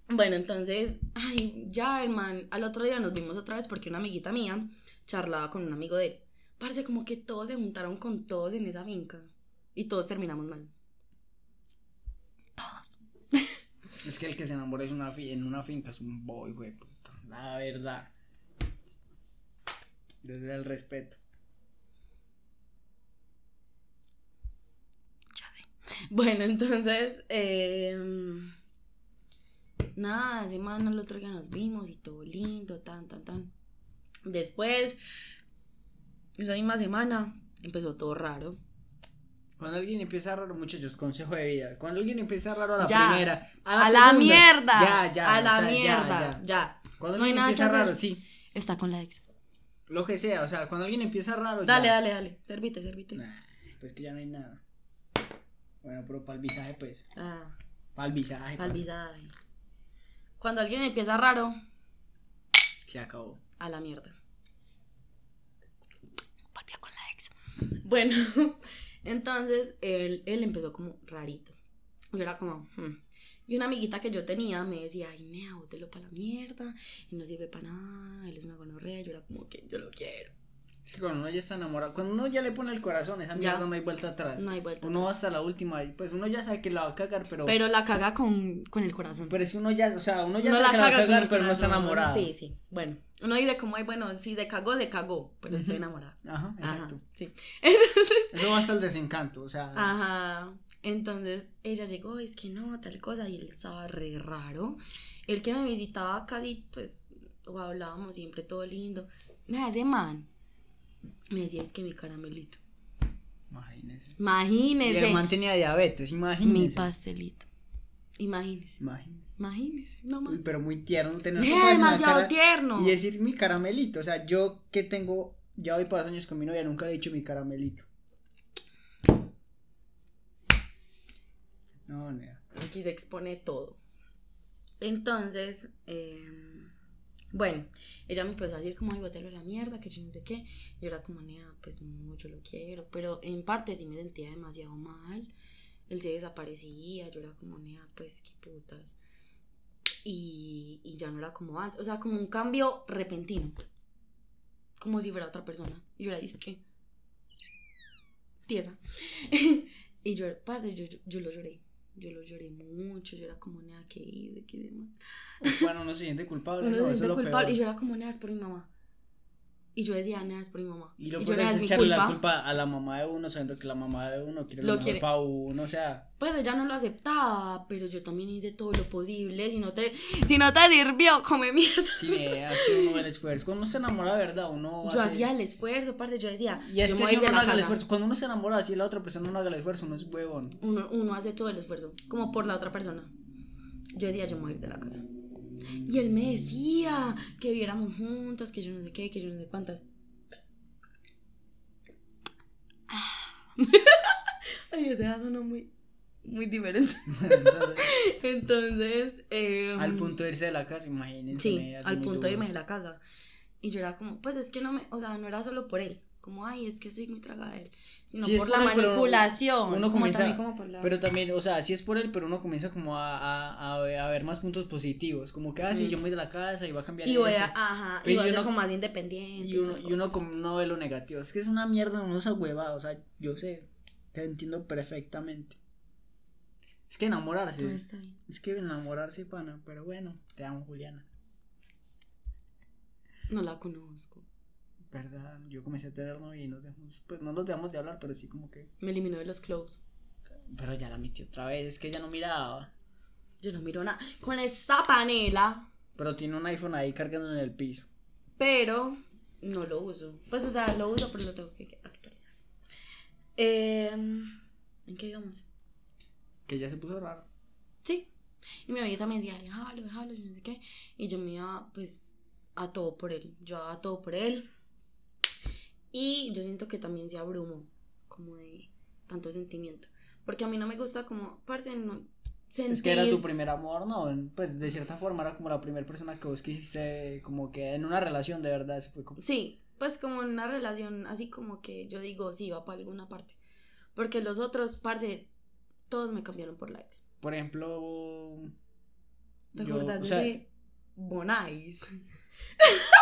Bueno, entonces, ay, ya el man, al otro día nos vimos otra vez porque una amiguita mía charlaba con un amigo de él. Parece como que todos se juntaron con todos en esa finca y todos terminamos mal.
Es que el que se enamora es una en una finca es un boy, güey. puta, La verdad. Desde el respeto.
Bueno, entonces, eh, nada, semana el otro día nos vimos y todo lindo, tan, tan, tan. Después, esa misma semana empezó todo raro.
Cuando alguien empieza raro, muchachos, consejo de vida. Cuando alguien empieza raro a la
Ya.
primera,
A la,
segunda,
mierda.
Ya, ya.
A la
sea,
mierda.
ya.
Ya.
Cuando
No
alguien empieza raro, sí.
Está con la ex.
Lo que sea, o sea, cuando alguien empieza raro.
Dale,
ya.
dale, dale. Servite, servite.
Nah, pues que ya no hay nada. Bueno, pero para el visaje, pues.
Ah,
Para el visaje.
al
pa-
visaje. Cuando alguien empieza raro,
Se acabó.
a la mierda.
Volvió con la ex.
Bueno, *laughs* entonces él, él empezó como rarito. Yo era como, hmm. Y una amiguita que yo tenía me decía, ay, nea, bótelo para la mierda, y no sirve para nada, él es una gonorrea. Yo era como que yo lo quiero.
Es que cuando uno ya está enamorado, cuando uno ya le pone el corazón, esa mierda no hay vuelta atrás.
No hay vuelta.
Uno va
atrás.
hasta la última, y pues uno ya sabe que la va a cagar, pero.
Pero la caga con, con el corazón.
Pero si uno ya, o sea, uno ya
Uno
sabe que la va a cagar, pero no está enamorado.
Sí, sí. Bueno, uno dice como, ay, bueno, si se cagó, se cagó, pero estoy enamorada.
Ajá,
Ajá,
exacto.
sí. *laughs*
Eso va hasta el desencanto, o sea.
Ajá. Entonces ella llegó, es que no, tal cosa, y él estaba re raro. El que me visitaba casi, pues, o hablábamos siempre todo lindo. Nada, ese man me decía, es que mi caramelito.
Imagínese. Y
Imagínese.
el man tenía diabetes,
Mi
imagínese.
pastelito. Imagínese.
Imagínese.
Imagínese, no más.
Pero muy tierno tener en la
demasiado
cara
tierno.
Y decir mi caramelito. O sea, yo que tengo, ya voy para dos años con mi novia, nunca le he dicho mi caramelito. No, nea.
Aquí se expone todo. Entonces, eh, bueno, ella me empezó a decir como, ay, bótelo a la mierda, que yo no sé qué. Yo era como, nea, pues no, yo lo quiero. Pero en parte sí me sentía demasiado mal. Él se desaparecía, yo era como, nea, pues qué putas. Y, y ya no era como antes. O sea, como un cambio repentino. Como si fuera otra persona. Y yo era, es que... Tiesa. *laughs* y yo, padre, yo, yo, yo lo lloré. Yo lo lloré mucho, yo era como, nada, ¿qué hice? ¿Qué hice mal?
Bueno, uno se siente culpable,
Uno
no,
se
eso es
siente
lo
culpable.
peor.
Y yo era como, nada, es por mi mamá. Y yo decía, nada, es por mi mamá.
Y lo
yo
peor
nada,
es echarle la
culpa.
culpa a la mamá de uno, sabiendo que la mamá de uno quiere
Lo
lo, mejor
quiere.
para uno, o sea,
Pues ella no lo aceptaba, pero yo también hice todo lo posible. Si no te, si no te sirvió, come mierda.
le hace uno el esfuerzo. Cuando uno se enamora verdad, uno
Yo
hace-
hacía el esfuerzo, parce, yo decía,
Y es
yo
que si uno haga el esfuerzo, cuando uno se enamora, si la otra persona no haga el esfuerzo, uno es huevón.
Uno, uno hace todo el esfuerzo, como por la otra persona. Yo decía, yo me voy a ir de la casa. Y él me decía que viviéramos juntos, que yo no sé qué, que yo no sé cuántas. *laughs* Ay, ese era sonó muy, muy diferente. *laughs*
Entonces,
em,
al punto de irse de la casa, imagínense.
Sí, al punto
duro.
de irme de la casa. Y yo era como, pues es que no me, o sea, no era solo por él. Como, ay, es que soy muy traga de él. Sino
Sí,
por la
él,
manipulación.
uno
como
comienza-
también como por la-
Pero también, o sea, sí es por él, pero uno comienza como a, a, a, ver- más puntos positivos. Como que, ah, sí,
Mm.
yo me voy de la casa y va a cambiar
Y voy a, ajá, y voy a ser
uno-
como más independiente.
Y uno, y uno como no ve lo negativo. Es que es una mierda, uno se hueva. O sea, yo sé, te entiendo perfectamente. Es que enamorarse.
Todo está bien.
Es que enamorarse, pana. Pero bueno, te amo, Juliana.
No la conozco.
Verdad, yo comencé a tener novia y nos dejamos, pues no nos dejamos de hablar, pero sí como que.
Me eliminó de los close.
Pero ya la metí otra vez, es que ella no miraba.
Yo no miro nada. Con esta panela,
Pero tiene un iPhone ahí cargando en el piso.
pero no lo uso. Pues, o sea, lo uso, pero lo tengo que actualizar. Eh, ¿En qué íbamos?
Que ya se puso raro.
Sí. Y mi amiguita me decía, déjalo, déjalo, yo no sé qué. Y yo me iba, pues, a todo por él. Yo a todo por él. Y yo siento que también se abrumó, como de tanto sentimiento. Porque a mí no me gusta como, parce, no, sentir...
Es que era tu primer amor, ¿no? Pues de cierta forma era como la primera persona que vos quisiste, como que en una relación de verdad, se fue como...
Sí, pues como en una relación así como que yo digo, sí, va para alguna parte. Porque los otros, parce, todos me cambiaron por likes.
Por ejemplo...
¿Te
yo, o
de
sea,
Bonais? *laughs*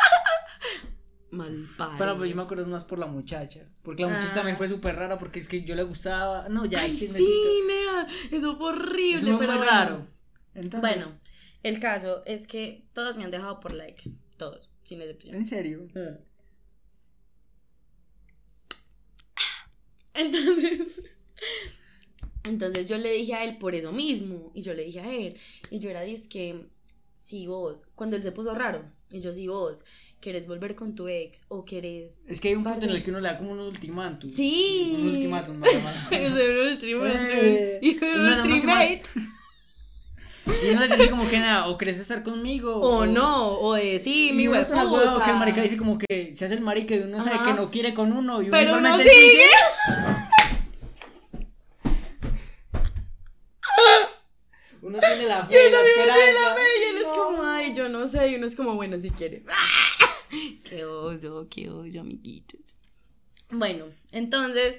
Mal padre.
Pero pues yo me acuerdo más por la muchacha. Porque la muchacha
Ah.
también fue súper rara porque es que yo le gustaba. No, ya,
Ay,
chismecito.
sí, nea, eso fue horrible,
Eso fue
pero
muy raro. Entonces,
Bueno, el caso es que todos me han dejado por likes, todos, sin excepción.
en serio. *laughs*
Entonces, *laughs* entonces yo le dije a él por eso mismo, y yo le dije a él, y yo era que si vos, cuando él se puso raro, y yo si vos ¿querés volver con tu ex o querés
Es que hay un punto en el que uno le da como un ultimátum.
Sí.
Un ultimátum, nada más.
Un ultimate. *laughs*
Eh,
Y un
una- una
ultimate.
Y uno le dice como que nada, o querés estar conmigo.
O no, o mi
uno está en la hueva que el marica dice como que se hace el marica y uno sabe que no quiere con uno y uno
Pero uno
igualmente
sigue.
Uno tiene la
Y
fe, la
vive de
esperanza.
la fe y él es
No.
como, ay, yo no sé, y uno es como, bueno, si quiere. *laughs* Qué oso, qué oso, amiguitos. Bueno, entonces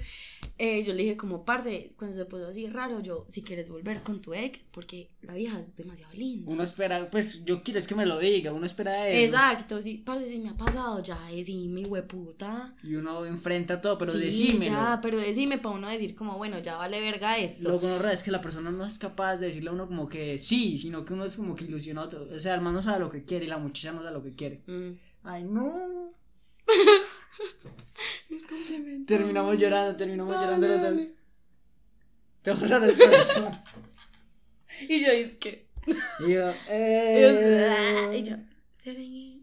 eh, yo le dije como parte, cuando se puso así raro, yo, si quieres volver con tu ex, porque la vieja es demasiado linda.
Uno espera, pues yo quiero es que me lo diga, uno espera eso.
Exacto, sí, parce, si me ha pasado, ya decime, hueputa.
Y uno enfrenta todo, pero
sí,
decímelo.
ya, pero decime para uno decir como, bueno, ya vale verga esto.
Lo que es que la persona no es capaz de decirle a uno como que sí, sino que uno es como que ilusionado. O sea, el man no sabe lo que quiere y la muchacha no sabe lo que quiere.
Mm.
Ay, no. *laughs*
Es complemento.
Terminamos llorando, terminamos
Ay,
llorando los dos. Te borraron el corazón. *laughs*
Y yo, es que.
Y yo, *laughs*
Y
eh.
yo, "Seré".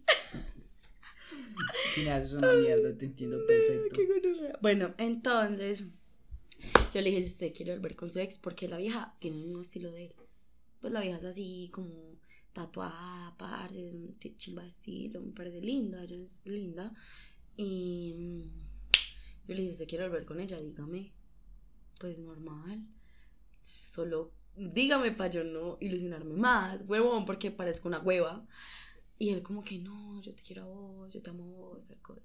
Sí, nada, eso es una mierda, te entiendo perfecto.
Qué. Bueno, entonces yo le dije si usted quiere volver con su ex, porque la vieja tiene mismo estilo de él. Pues la vieja es así como tatuada, parce, es un chimba de estilo, me parece linda, ella es linda. Y mm, yo le dije, ¿usted quiere volver con ella? Dígame. Pues normal. Solo dígame para yo no ilusionarme más, huevón, porque parezco una hueva. Y él como que no, yo te quiero a vos, yo te amo a vos, tal cosa.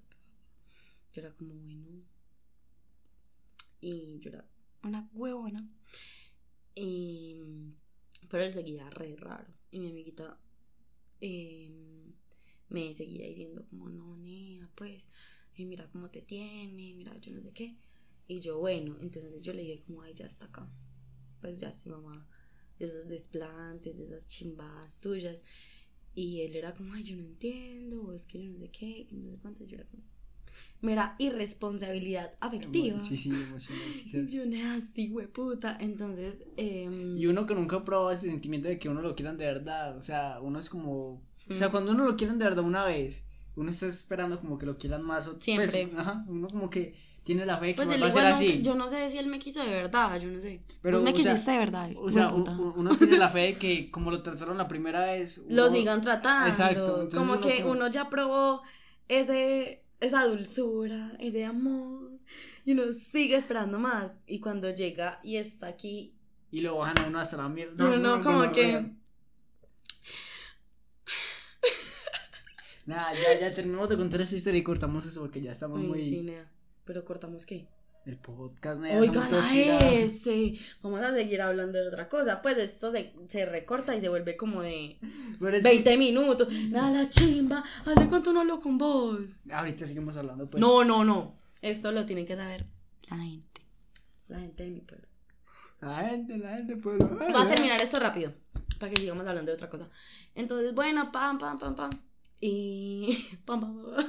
Yo era como, bueno. Y yo era una huevona. Y, pero él seguía re raro. Y mi amiguita eh, me seguía diciendo como, no, nena, pues, y mira cómo te tiene, mira, yo no sé qué. Y yo, bueno, entonces yo le dije como, ay, ya está acá. Pues ya sí, mamá, de esos desplantes, de esas chimbadas tuyas. Y él era como, ay, yo no entiendo, o es que yo no sé qué, que no sé cuántas. Yo era como, mira, irresponsabilidad afectiva.
Sí, sí, emocional. sí, *laughs*
yo, nada, sí, puta. Entonces, em,
Y uno que nunca probó ese sentimiento de que uno lo quieran de verdad. O sea, uno es como. O sea, cuando uno lo quieren de verdad una vez, uno está esperando como que lo quieran más. o- pues,
Siempre.
ajá, uno como que tiene la fe de que
pues
va a ser
igual
así.
yo no sé si él me quiso de verdad, yo no sé.
Pero,
Vos me
sea,
quisiste de verdad.
O sea,
hueputa.
uno tiene la fe de que como lo trataron la primera vez.
Lo sigan tratando.
Exacto, entonces
como
uno
que
como-
uno ya probó ese, esa dulzura, ese amor. Y uno sigue esperando más. Y cuando llega y está aquí,
Y lo bajan a uno hasta la mierda. eso es
como que. *laughs*
Nada, ya, ya terminamos de contar esa historia y cortamos eso porque ya estamos
Ay,
muy.
sí, nea. Pero cortamos qué?
El podcast, nada,
Oigan
estamos
a ese. Vamos a seguir hablando de otra cosa. Pues esto se, se recorta y se vuelve como de
Pero es que
20 minutos. Nada, la chimba. ¿Hace cuánto no hablo con vos?
ahorita seguimos hablando, pues.
No, no, no. Esto lo tienen que saber
La gente.
la gente de mi pueblo.
La gente, la gente, pues.
Voy a terminar esto rápido. Para que sigamos hablando de otra cosa. Entonces, bueno, pam, pam, pam, pam. Y. *laughs* Pam, pam, pam.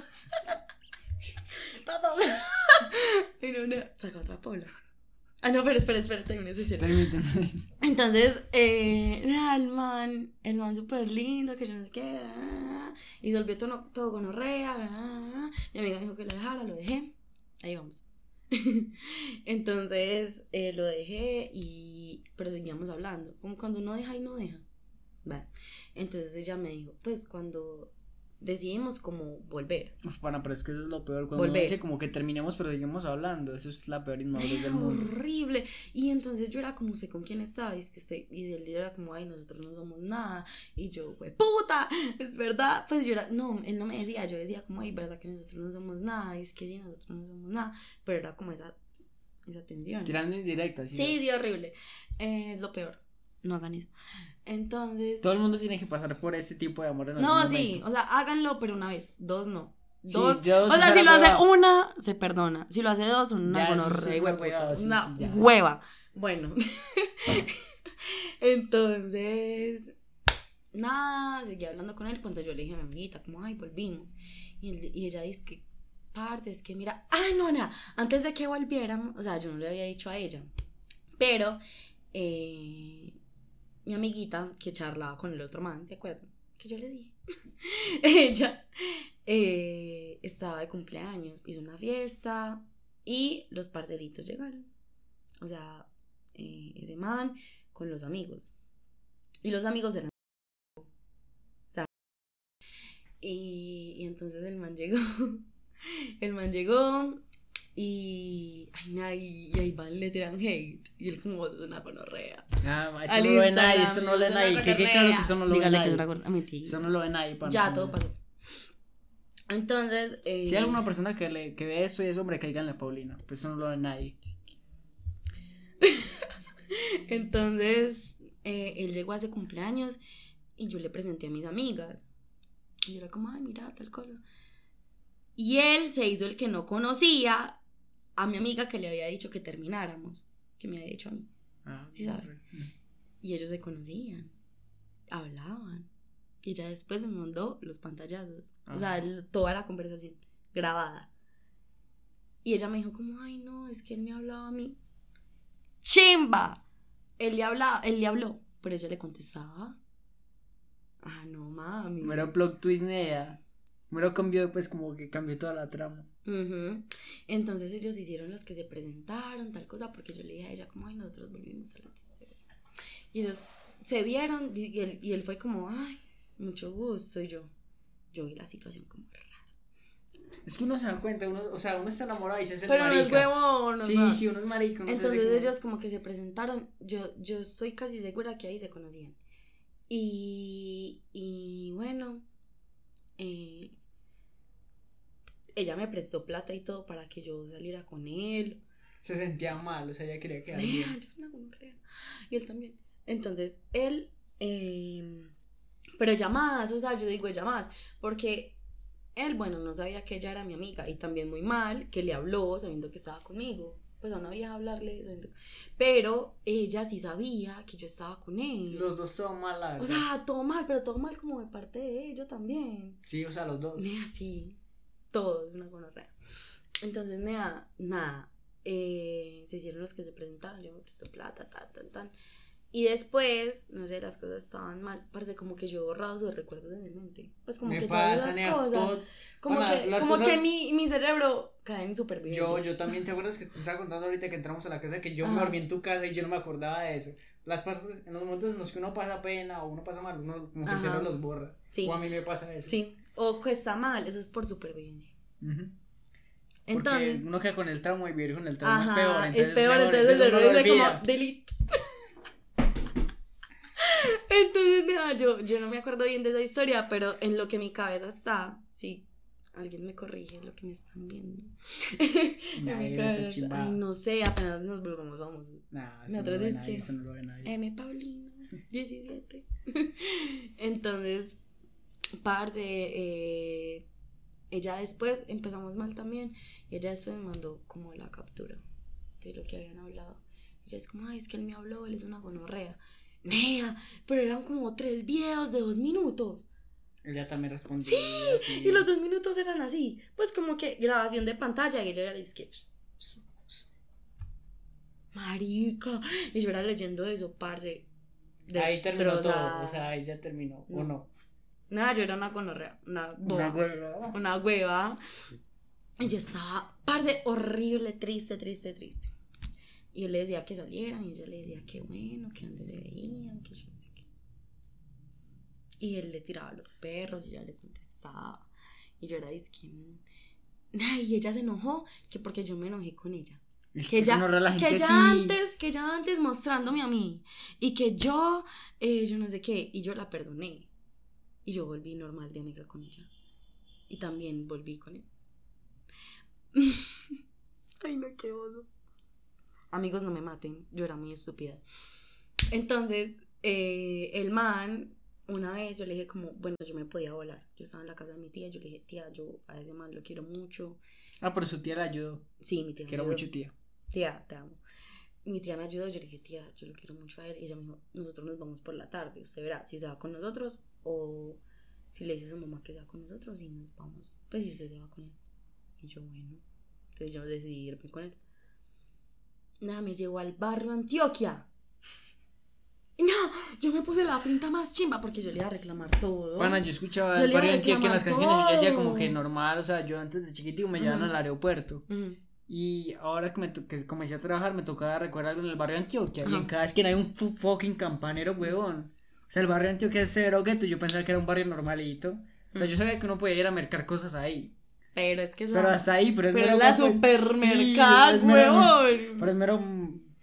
Y no, no. Saca otra pola. Ah, no, pero espera, espera, termina esa.
Permíteme.
Entonces, eh, nada, el man, el man súper lindo, que yo no sé qué, ah, y se volvió todo, todo gonorrea, ah, mi amiga me dijo que lo dejara, lo dejé, ahí vamos. *laughs* Entonces, eh, lo dejé y, pero seguíamos hablando, como cuando uno deja y no deja. Vale. Entonces ella me dijo, pues cuando decidimos como volver.
Uf, pana, pero es que eso es lo peor. Cuando uno
Volver.
dice como que terminemos, pero seguimos hablando. Eso es la peor inmadurez del mundo.
horrible. Y entonces yo era como, sé con quién estaba. Y, es que y él era como, ay, nosotros no somos nada. Y yo, güey, puta, es verdad. Pues yo era, no, él no me decía, yo decía como, ay, verdad que nosotros no somos nada. Y es que sí, nosotros no somos nada. Pero era como esa, esa tensión.
Tirando indirectas.
Sí,
¿sí?
sí, horrible. Eh, es lo peor.
No hagan eso.
Entonces,
Todo el mundo tiene que pasar por ese tipo de amor en
no,
algún
sí, o sea, háganlo, pero una vez. Dos no.
Sí,
Dos. o sea, si lo hace una, se perdona. Si lo hace dos, una gonorrea,
hueva, sí,
Una
sí,
hueva. Bueno. *laughs* Entonces, nada, seguí hablando con él cuando yo le dije a mi amiguita, como, ay, volvimos. Y, él- y ella dice que, parce, es que mira, ay, no, nada, antes de que volviéramos, o sea, yo no le había dicho a ella, pero eh, mi amiguita que charlaba con el otro man, ¿se acuerdan? Que yo le dije. *laughs* ella eh, estaba de cumpleaños, hizo una fiesta y los parceritos llegaron. O sea, eh, ese man con los amigos. Y los amigos eran... *laughs* o sea, y, y entonces el man llegó. *laughs* El man llegó y. Ay, ay, y ahí van le tiran hate. Y él como es una gonorrea.
Ah, eso
Al
no lo ve nadie, eso no lo ve nadie. Que qué
gonorrea.
claro que eso no lo ve
Dígale que es
nadie.
una. Mentira.
Eso no lo ve nadie. pana.
Ya, todo pasó. Entonces. eh,
Si hay alguna persona que, le, que ve esto y es hombre, cáiganle a Paulina. Pues eso no lo ve nadie. *laughs*
Entonces, eh, él llegó ese cumpleaños y yo le presenté a mis amigas. Y yo era como, ay, mira, tal cosa. Y él se hizo el que no conocía a mi amiga que le había dicho que termináramos. Que me había dicho a mí.
Ah,
Sí sabe. Y ellos se conocían, hablaban. Y ya después me mandó los pantallazos. O sea, toda la conversación grabada. Y ella me dijo como, ay no, es que él me hablaba a mí. ¡Chimba! Él le, hablaba, él le habló, pero ella le contestaba. Ah, no, mami.
Mero plot twist nea. Mero cambió, pues como que cambió toda la trama.
Entonces ellos hicieron los que se presentaron, tal cosa, porque yo le dije a ella como, ay, nosotros volvimos a la Y ellos se vieron y él, y él fue como, ay, mucho gusto. Y yo, yo vi la situación como rara.
Es que uno se da cuenta, uno, o sea, uno está enamorado y se hace el
Pero no es
marica.
no
Sí,
no.
sí, uno es marico. uno
Entonces ellos como que se presentaron, yo, yo estoy casi segura que ahí se conocían. Y, y bueno, eh, ella me prestó plata y todo para que yo saliera con él.
Se sentía mal, o sea, ella quería quedar bien.
una. Y él también. Entonces, él, eh, pero llamadas, o sea, yo digo llamadas, porque él, bueno, no sabía que ella era mi amiga y también muy mal que le habló sabiendo que estaba conmigo. Pues a una vieja hablarle, sabiendo- pero ella sí sabía que yo estaba con él.
Los dos todo mal, la verdad.
O sea, todo mal, pero todo mal como de parte de ella también.
sí, o sea, los dos.
Nea, sí. Todo es una gonorrea. Entonces, Nea, nada. eh, se hicieron los que se presentaron. Yo me prestó plata, tal, tal, tal. Y después, no sé, las cosas estaban mal. Parece como que yo he borrado sus recuerdos de mi mente. Pues como
Me
que todas las cosas.
todo-
como que,
las
como
cosas-
que mi, mi cerebro cae en supervivencia.
Yo, yo también, ¿te acuerdas que te estaba contando ahorita que entramos a la casa que yo me
Ajá.
dormí en tu casa y yo no me acordaba de eso? Las partes, en los momentos en los que uno pasa pena o uno pasa mal, uno como que el cerebro los borra.
Sí.
O a mí me pasa eso.
Sí. O que está mal, eso es por supervivencia.
Ujú.
Entonces.
Porque uno queda con el trauma y vivir con el trauma
Ajá,
es peor. Entonces,
es peor,
mejor,
entonces el de como delete. *laughs* entonces, nada, yo, yo no me acuerdo bien de esa historia, pero en lo que mi cabeza está, sí, alguien me corrige lo que me están viendo. *laughs* En
Nadie chimbada.
Ay, no sé, apenas nos volvamos famosos.
Nah, eso
Me
no lo ve
atreves
nadie,
que-
eso no lo ve nadie.
M. Paulina, *laughs* 17. Entonces, parce, eh, ella después empezamos mal también. Y ella después me mandó como la captura de lo que habían hablado. Ella es como, ay, es que él me habló, él es una gonorrea. Nea, pero eran como tres videos de dos minutos.
Ella también respondió.
Sí. Y los dos minutos eran así. Pues como que grabación de pantalla y ella era que. Marica. Y yo era leyendo eso, parce.
Ahí terminó todo, o sea, ahí ya terminó, ¿o
No.
No?
Nada, yo era una gonorrea, una
Una
boba,
hueva.
una hueva. Y yo estaba, parce, horrible, triste, triste, triste. Y él le decía que salieran y ella le decía que bueno, que donde se veían, que yo no sé qué. Y él le tiraba a los perros y ella le contestaba. Y yo era disque. mm. Ay, y ella se enojó que porque yo me enojé con ella.
Es
Que ya, que ya
sí.
antes, que ya antes mostrándome a mí. Y que yo, eh, yo no sé qué. Y yo la perdoné. Y yo volví normal de amiga con ella. Y también volví con él. *laughs* Ay, no, qué oso. Amigos, no me maten. Yo era muy estúpida. Entonces, eh, el man, una vez yo le dije como, bueno, yo me podía volar. Yo estaba en la casa de mi tía. Yo le dije, tía, yo a ese man lo quiero mucho.
Ah, pero su tía la ayudó.
Sí, mi tía.
Quiero mucho tía.
Tía, te amo. Y mi tía me ayudó, yo le dije, tía, yo lo quiero mucho a él. Y ella me dijo, nosotros nos vamos por la tarde. Usted verá si se va con nosotros o si le dice a su mamá que se va con nosotros y nos vamos. Pues si usted se va con él. Y yo, bueno. Entonces yo decidí irme con él. Nada, me llevó al barrio Antioquia. No, yo me puse la pinta más chimba porque yo le iba a reclamar todo.
Pana, yo escuchaba
Yo
el barrio Antioquia en las canciones
reclamar
yo decía como que normal, o sea, yo antes de chiquitico me llevaban
Ujú.
al aeropuerto. Y ahora que, me que comencé a trabajar, me tocaba recorrer algo en el barrio Antioquia. Y
Ajá.
en cada esquina hay un fu- fucking campanero, huevón. O sea, el barrio Antioquia es cero gueto. Yo pensaba que era un barrio normalito. O sea,
Mm.
yo sabía que uno podía ir a mercar cosas ahí.
Pero es que es
Pero
la,
hasta ahí, pero es
pero
mero
es la
Sí, mero-
huevón.
Pero es mero,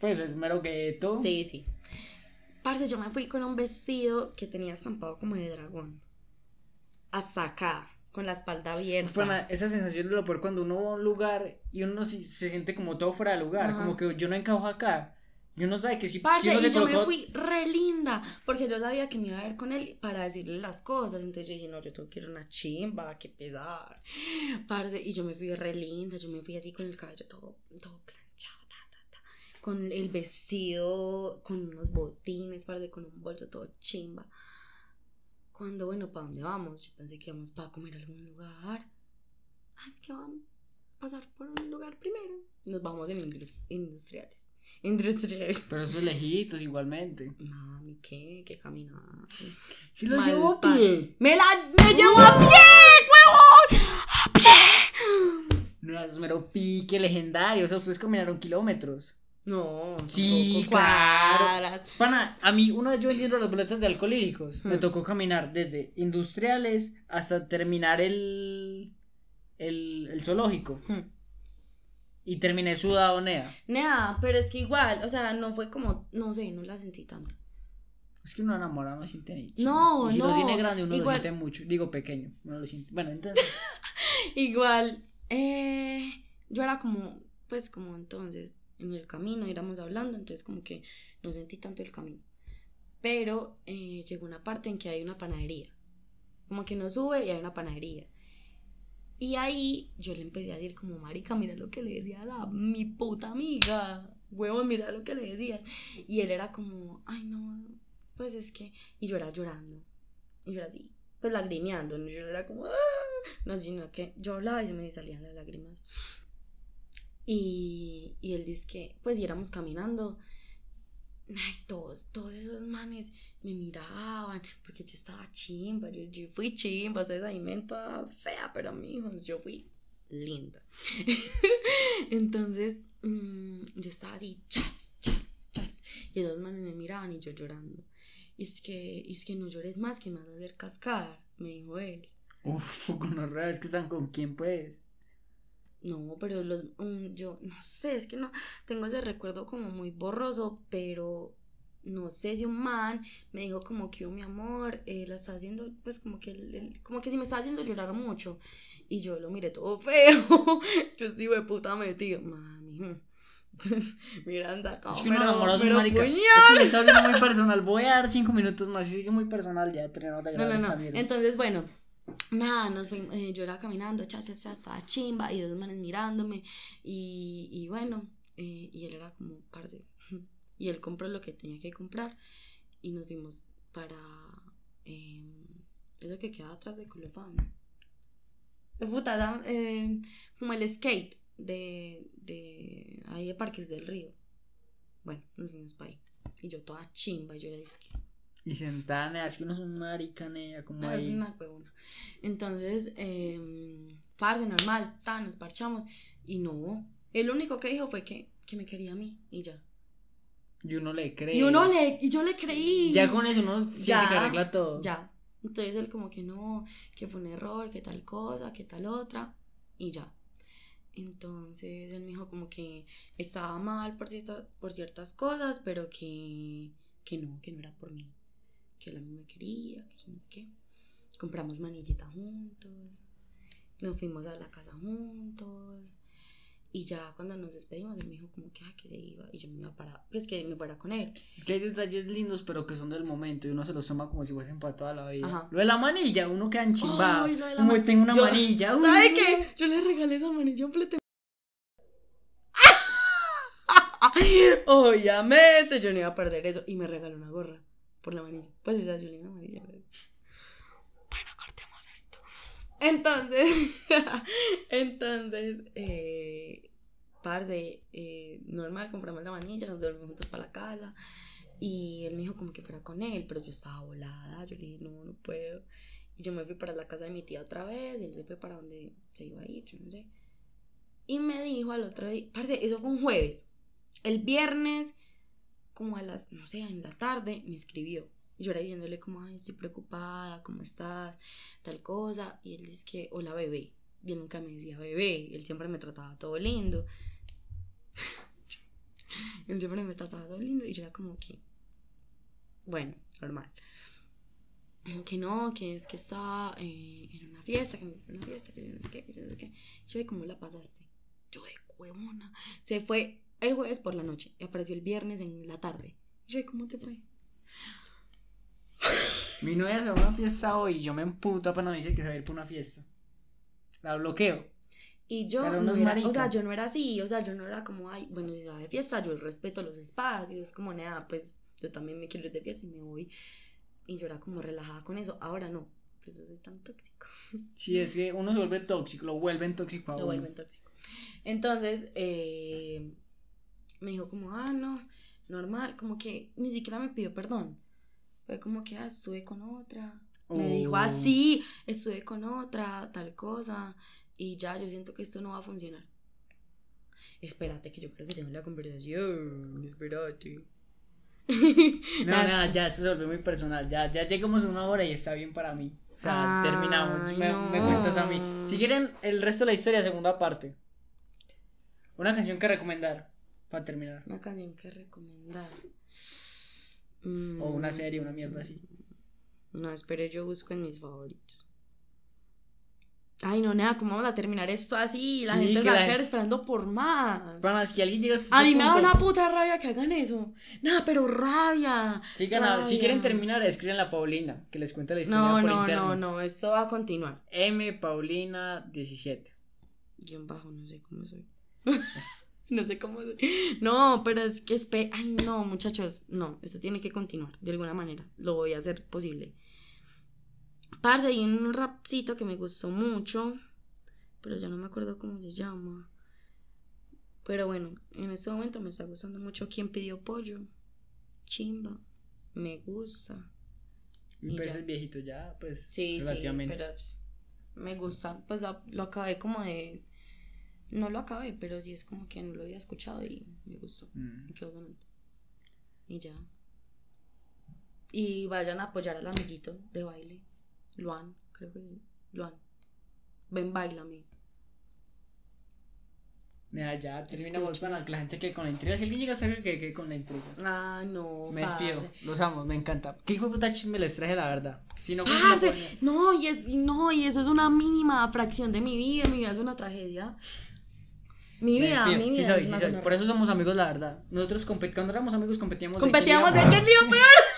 pues es mero gueto.
Sí, sí. Parce, yo me fui con un vestido que tenía estampado como de dragón. Hasta acá, con la espalda abierta.
Pana, esa sensación de lo peor cuando uno va a un lugar y uno se, se siente como todo fuera de lugar.
Ajá.
Como que yo no encajo acá. Y uno sabe que si,
Parce,
si uno se
y yo me
colocó-
fui re linda, porque yo sabía que me iba a ver con él para decirle las cosas. Entonces yo dije, no, yo tengo que ir a una chimba, qué pesar. Parce, y yo me fui re linda, yo me fui así con el cabello todo, todo planchado, ta, ta, ta, con el vestido, con unos botines, parce, con un bolso todo chimba. Cuando, bueno, ¿para dónde vamos? Yo pensé que íbamos para comer a algún lugar. Ah, es que vamos a pasar por un lugar primero. Nos vamos en indus- industriales. *laughs* Industriales.
Pero eso es lejitos igualmente.
Mami, ¿qué? ¿Qué caminar?
Si lo
Mal
llevo a pie.
¡Me la me llevo a pie, huevón! ¡A pie!
No es mero pique legendario. O sea, ustedes caminaron kilómetros.
No,
Sí, claro. Pana, a mí, una vez yo vendiendo las boletas de alcohólicos, me
Hmm.
tocó caminar desde industriales hasta terminar el, el, el zoológico.
Hmm.
Y terminé sudado, nea.
Nada, pero es que igual, o sea, no fue como, no sé, no la sentí tanto.
Es que uno enamorado no siente ni
No,
Y si lo
no,
tiene grande, uno
igual-
lo siente mucho. Digo pequeño, uno lo siente. Bueno, entonces. *laughs*
Igual, eh, yo era como, pues como entonces, en el camino íbamos hablando, entonces como que no sentí tanto el camino. Pero eh, llegó una parte en que hay una panadería. Como que uno sube y hay una panadería. Y ahí yo le empecé a decir como, marica, mira lo que le decías a mi puta amiga. Huevón, mira lo que le decías. Y él era como, ay no, pues es que... Y yo era llorando. Y yo era así, pues lagrimeando. Yo era como, "Ah". no, sino que yo hablaba y se me salían las lágrimas. Y, y él dice que, pues, y éramos caminando. Ay, todos, todos esos manes me miraban porque yo estaba chimba, yo, yo fui chimba, ustedes ahí me toda fea, pero amigos, yo fui linda. *laughs* Entonces, mm, yo estaba así, chas, chas, chas, y esos manes me miraban y yo llorando. Es que, es que no llores más que me vas a hacer cascar, me dijo él.
Uf, *laughs* con los es que están con quién, pues.
No, pero los, mm, yo no sé, es que no, tengo ese recuerdo como muy borroso, pero no sé si un man me dijo como que yo, mi amor, eh, la está haciendo, pues como que, él- como que si me está haciendo llorar mucho, y yo lo miré todo *laughs* feo, yo digo de puta metido, mami, mm. *laughs* mira, anda,
Es que uno enamora a su marica. Es
puñal.
está hablando muy personal. Voy a dar cinco minutos más y sigue muy personal. Ya de
No, no, no.
mierda.
Entonces, bueno, nada, nos fuimos, eh, yo era caminando, chas, chas, chas, estaba chimba, y dos manes mirándome, y, y bueno, eh, y él era como, parce, *laughs* y él compró lo que tenía que comprar, y nos fuimos para eh, eso que queda atrás de Colofán. Puta, eh, como el skate de, de ahí de Parques del Río. Bueno, nos fuimos para ahí. Y yo toda chimba, y yo era disque,
Y es que uno es un marica, nea, como
no, es
ahí.
una huevona. Entonces, eh, parce, normal, ta, nos parchamos. Y no, el único que dijo fue que, que me quería a mí y ya.
Y uno le cree.
Y uno le, y yo le creí.
Ya con eso uno siente
Ya,
que arregla todo.
Ya. Entonces él como que no, que fue un error, que tal cosa, que tal otra. Y ya. Entonces él me dijo como que estaba mal por, cierta- por ciertas cosas, pero que, que no, que no era por mí. Que él a mí me quería, que yo no sé qué. Compramos manillita juntos. Nos fuimos a la casa juntos. Y ya cuando nos despedimos, él me dijo como que, ah, que se iba. Y yo me iba para, pues que me fuera con él.
Es que hay detalles lindos, pero que son del momento y uno se los toma como si fuesen para toda la vida.
Ajá.
Lo de la manilla, uno queda enchimbado. Como tengo una
Yo-
manilla.
¿Sabe qué? Yo le regalé esa manilla un flete. *laughs* Obviamente, yo no iba a perder eso. Y me regaló una gorra por la manilla. Pues, di una manilla. pero- Bueno, cortemos esto. Entonces, *laughs* entonces, eh, parce, eh, normal, compramos la manilla, nos dormimos juntos para la casa. Y él me dijo como que fuera con él, pero yo estaba volada. Yo le dije, no, no puedo. Y yo me fui para la casa de mi tía otra vez. Y él se fue para donde se iba a ir, yo no sé. Y me dijo al otro día, parce, eso fue un jueves. El viernes, como a las, no sé, en la tarde, me escribió. Y yo era diciéndole como, ay, estoy preocupada, ¿cómo estás? Tal cosa. Y él dice que, hola bebé. Y él nunca me decía bebé. Él siempre me trataba todo lindo. *laughs* él siempre me trataba todo lindo. Y yo era como que, bueno, normal. Que no, que es que estaba eh, en una fiesta, que a una fiesta, que yo no sé qué, yo no sé qué. Yo, ¿y cómo la pasaste? Yo, de huevona. Se fue el jueves por la noche y apareció el viernes en la tarde. Y yo, ¿y cómo te fue?
Mi novia se va a una fiesta hoy y yo me emputo apenas me dice que se va a ir por una fiesta. La bloqueo.
Y yo
Pero
no
no es
era,
marica.
o sea, yo no era así, o sea, yo no era como, ay, bueno, si se va de fiesta, yo respeto los espacios, es como, nada, pues yo también me quiero ir de fiesta y me voy. Y yo era como relajada con eso, ahora no, por eso soy tan tóxico.
Si es que uno se vuelve tóxico, lo vuelven tóxico a
Lo
uno.
vuelven tóxico. Entonces, eh, me dijo como, ah, no, normal, como que ni siquiera me pidió perdón. Fue como que, ah, estuve con otra. Me dijo
Oh.
así, estuve con otra, tal cosa. Y ya, yo siento que esto no va a funcionar. Espérate, que yo creo que tengo la conversación. Espérate.
No, *laughs*
Nada.
ya esto se volvió muy personal. Ya, ya llegamos a una hora y está bien para mí. O sea, terminamos. Me, cuentas a mí. Si quieren el resto de la historia, segunda parte. Una canción que recomendar para terminar.
Una canción que recomendar.
O una serie, una mierda así.
Mm, No, espere, yo busco en mis favoritos. Ay, no, nada, ¿cómo vamos a terminar esto así? La
Sí,
gente se va a quedar esperando por más.
Para las que alguien llega
A
este
mí me da una puta rabia que hagan eso. Nada, pero rabia.
sigan a- si
rabia.
quieren terminar, escriben a Paulina, que les cuente la historia
No,
por
no,
interno.
no, no, esto va a continuar.
M Paulina 17.
Guión bajo, no sé cómo soy. *laughs* *laughs* no sé cómo. No, pero es que espe... Ay, no, muchachos. No, esto tiene que continuar de alguna manera. Lo voy a hacer posible. Parce, hay un rapcito que me gustó mucho. Pero ya no me acuerdo cómo se llama. Pero bueno, en este momento me está gustando mucho. ¿Quién pidió pollo? Chimba. Me gusta. Y
pez
ya.
es viejito ya, pues
Sí, sí, pero pues, me gusta. Pues lo, lo acabé como de. No lo acabé, pero sí es como que no lo había escuchado y me gustó.
Mm.
Me quedó sonando. Y ya. Y vayan a apoyar al amiguito de baile. Luan, creo que sí. Luan. Ven, bailame.
Mira, ya terminamos
Escucha.
para que la gente quede con la intriga. Si alguien llega a saber que quede con la intriga.
Ah, no.
Me despido,
parce.
los amo, me encanta. ¿Qué hijo de puta chisme les traje, la verdad? Si no, pues,
Parce,
no
y es, no, y eso es una mínima fracción de mi vida. Mi vida es una tragedia. Mi vida,
despido.
mi vida.
Sí soy, sí soy. Por eso somos amigos, la verdad. Nosotros compet- cuando éramos amigos competíamos. de
Competíamos de
quién iba
peor. *laughs*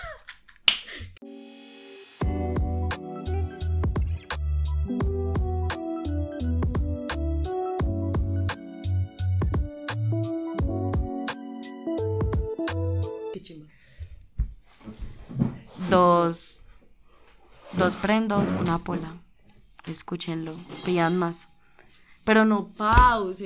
Dos. Dos prendos, una pola. Escúchenlo. Pidan más. Pero no pause.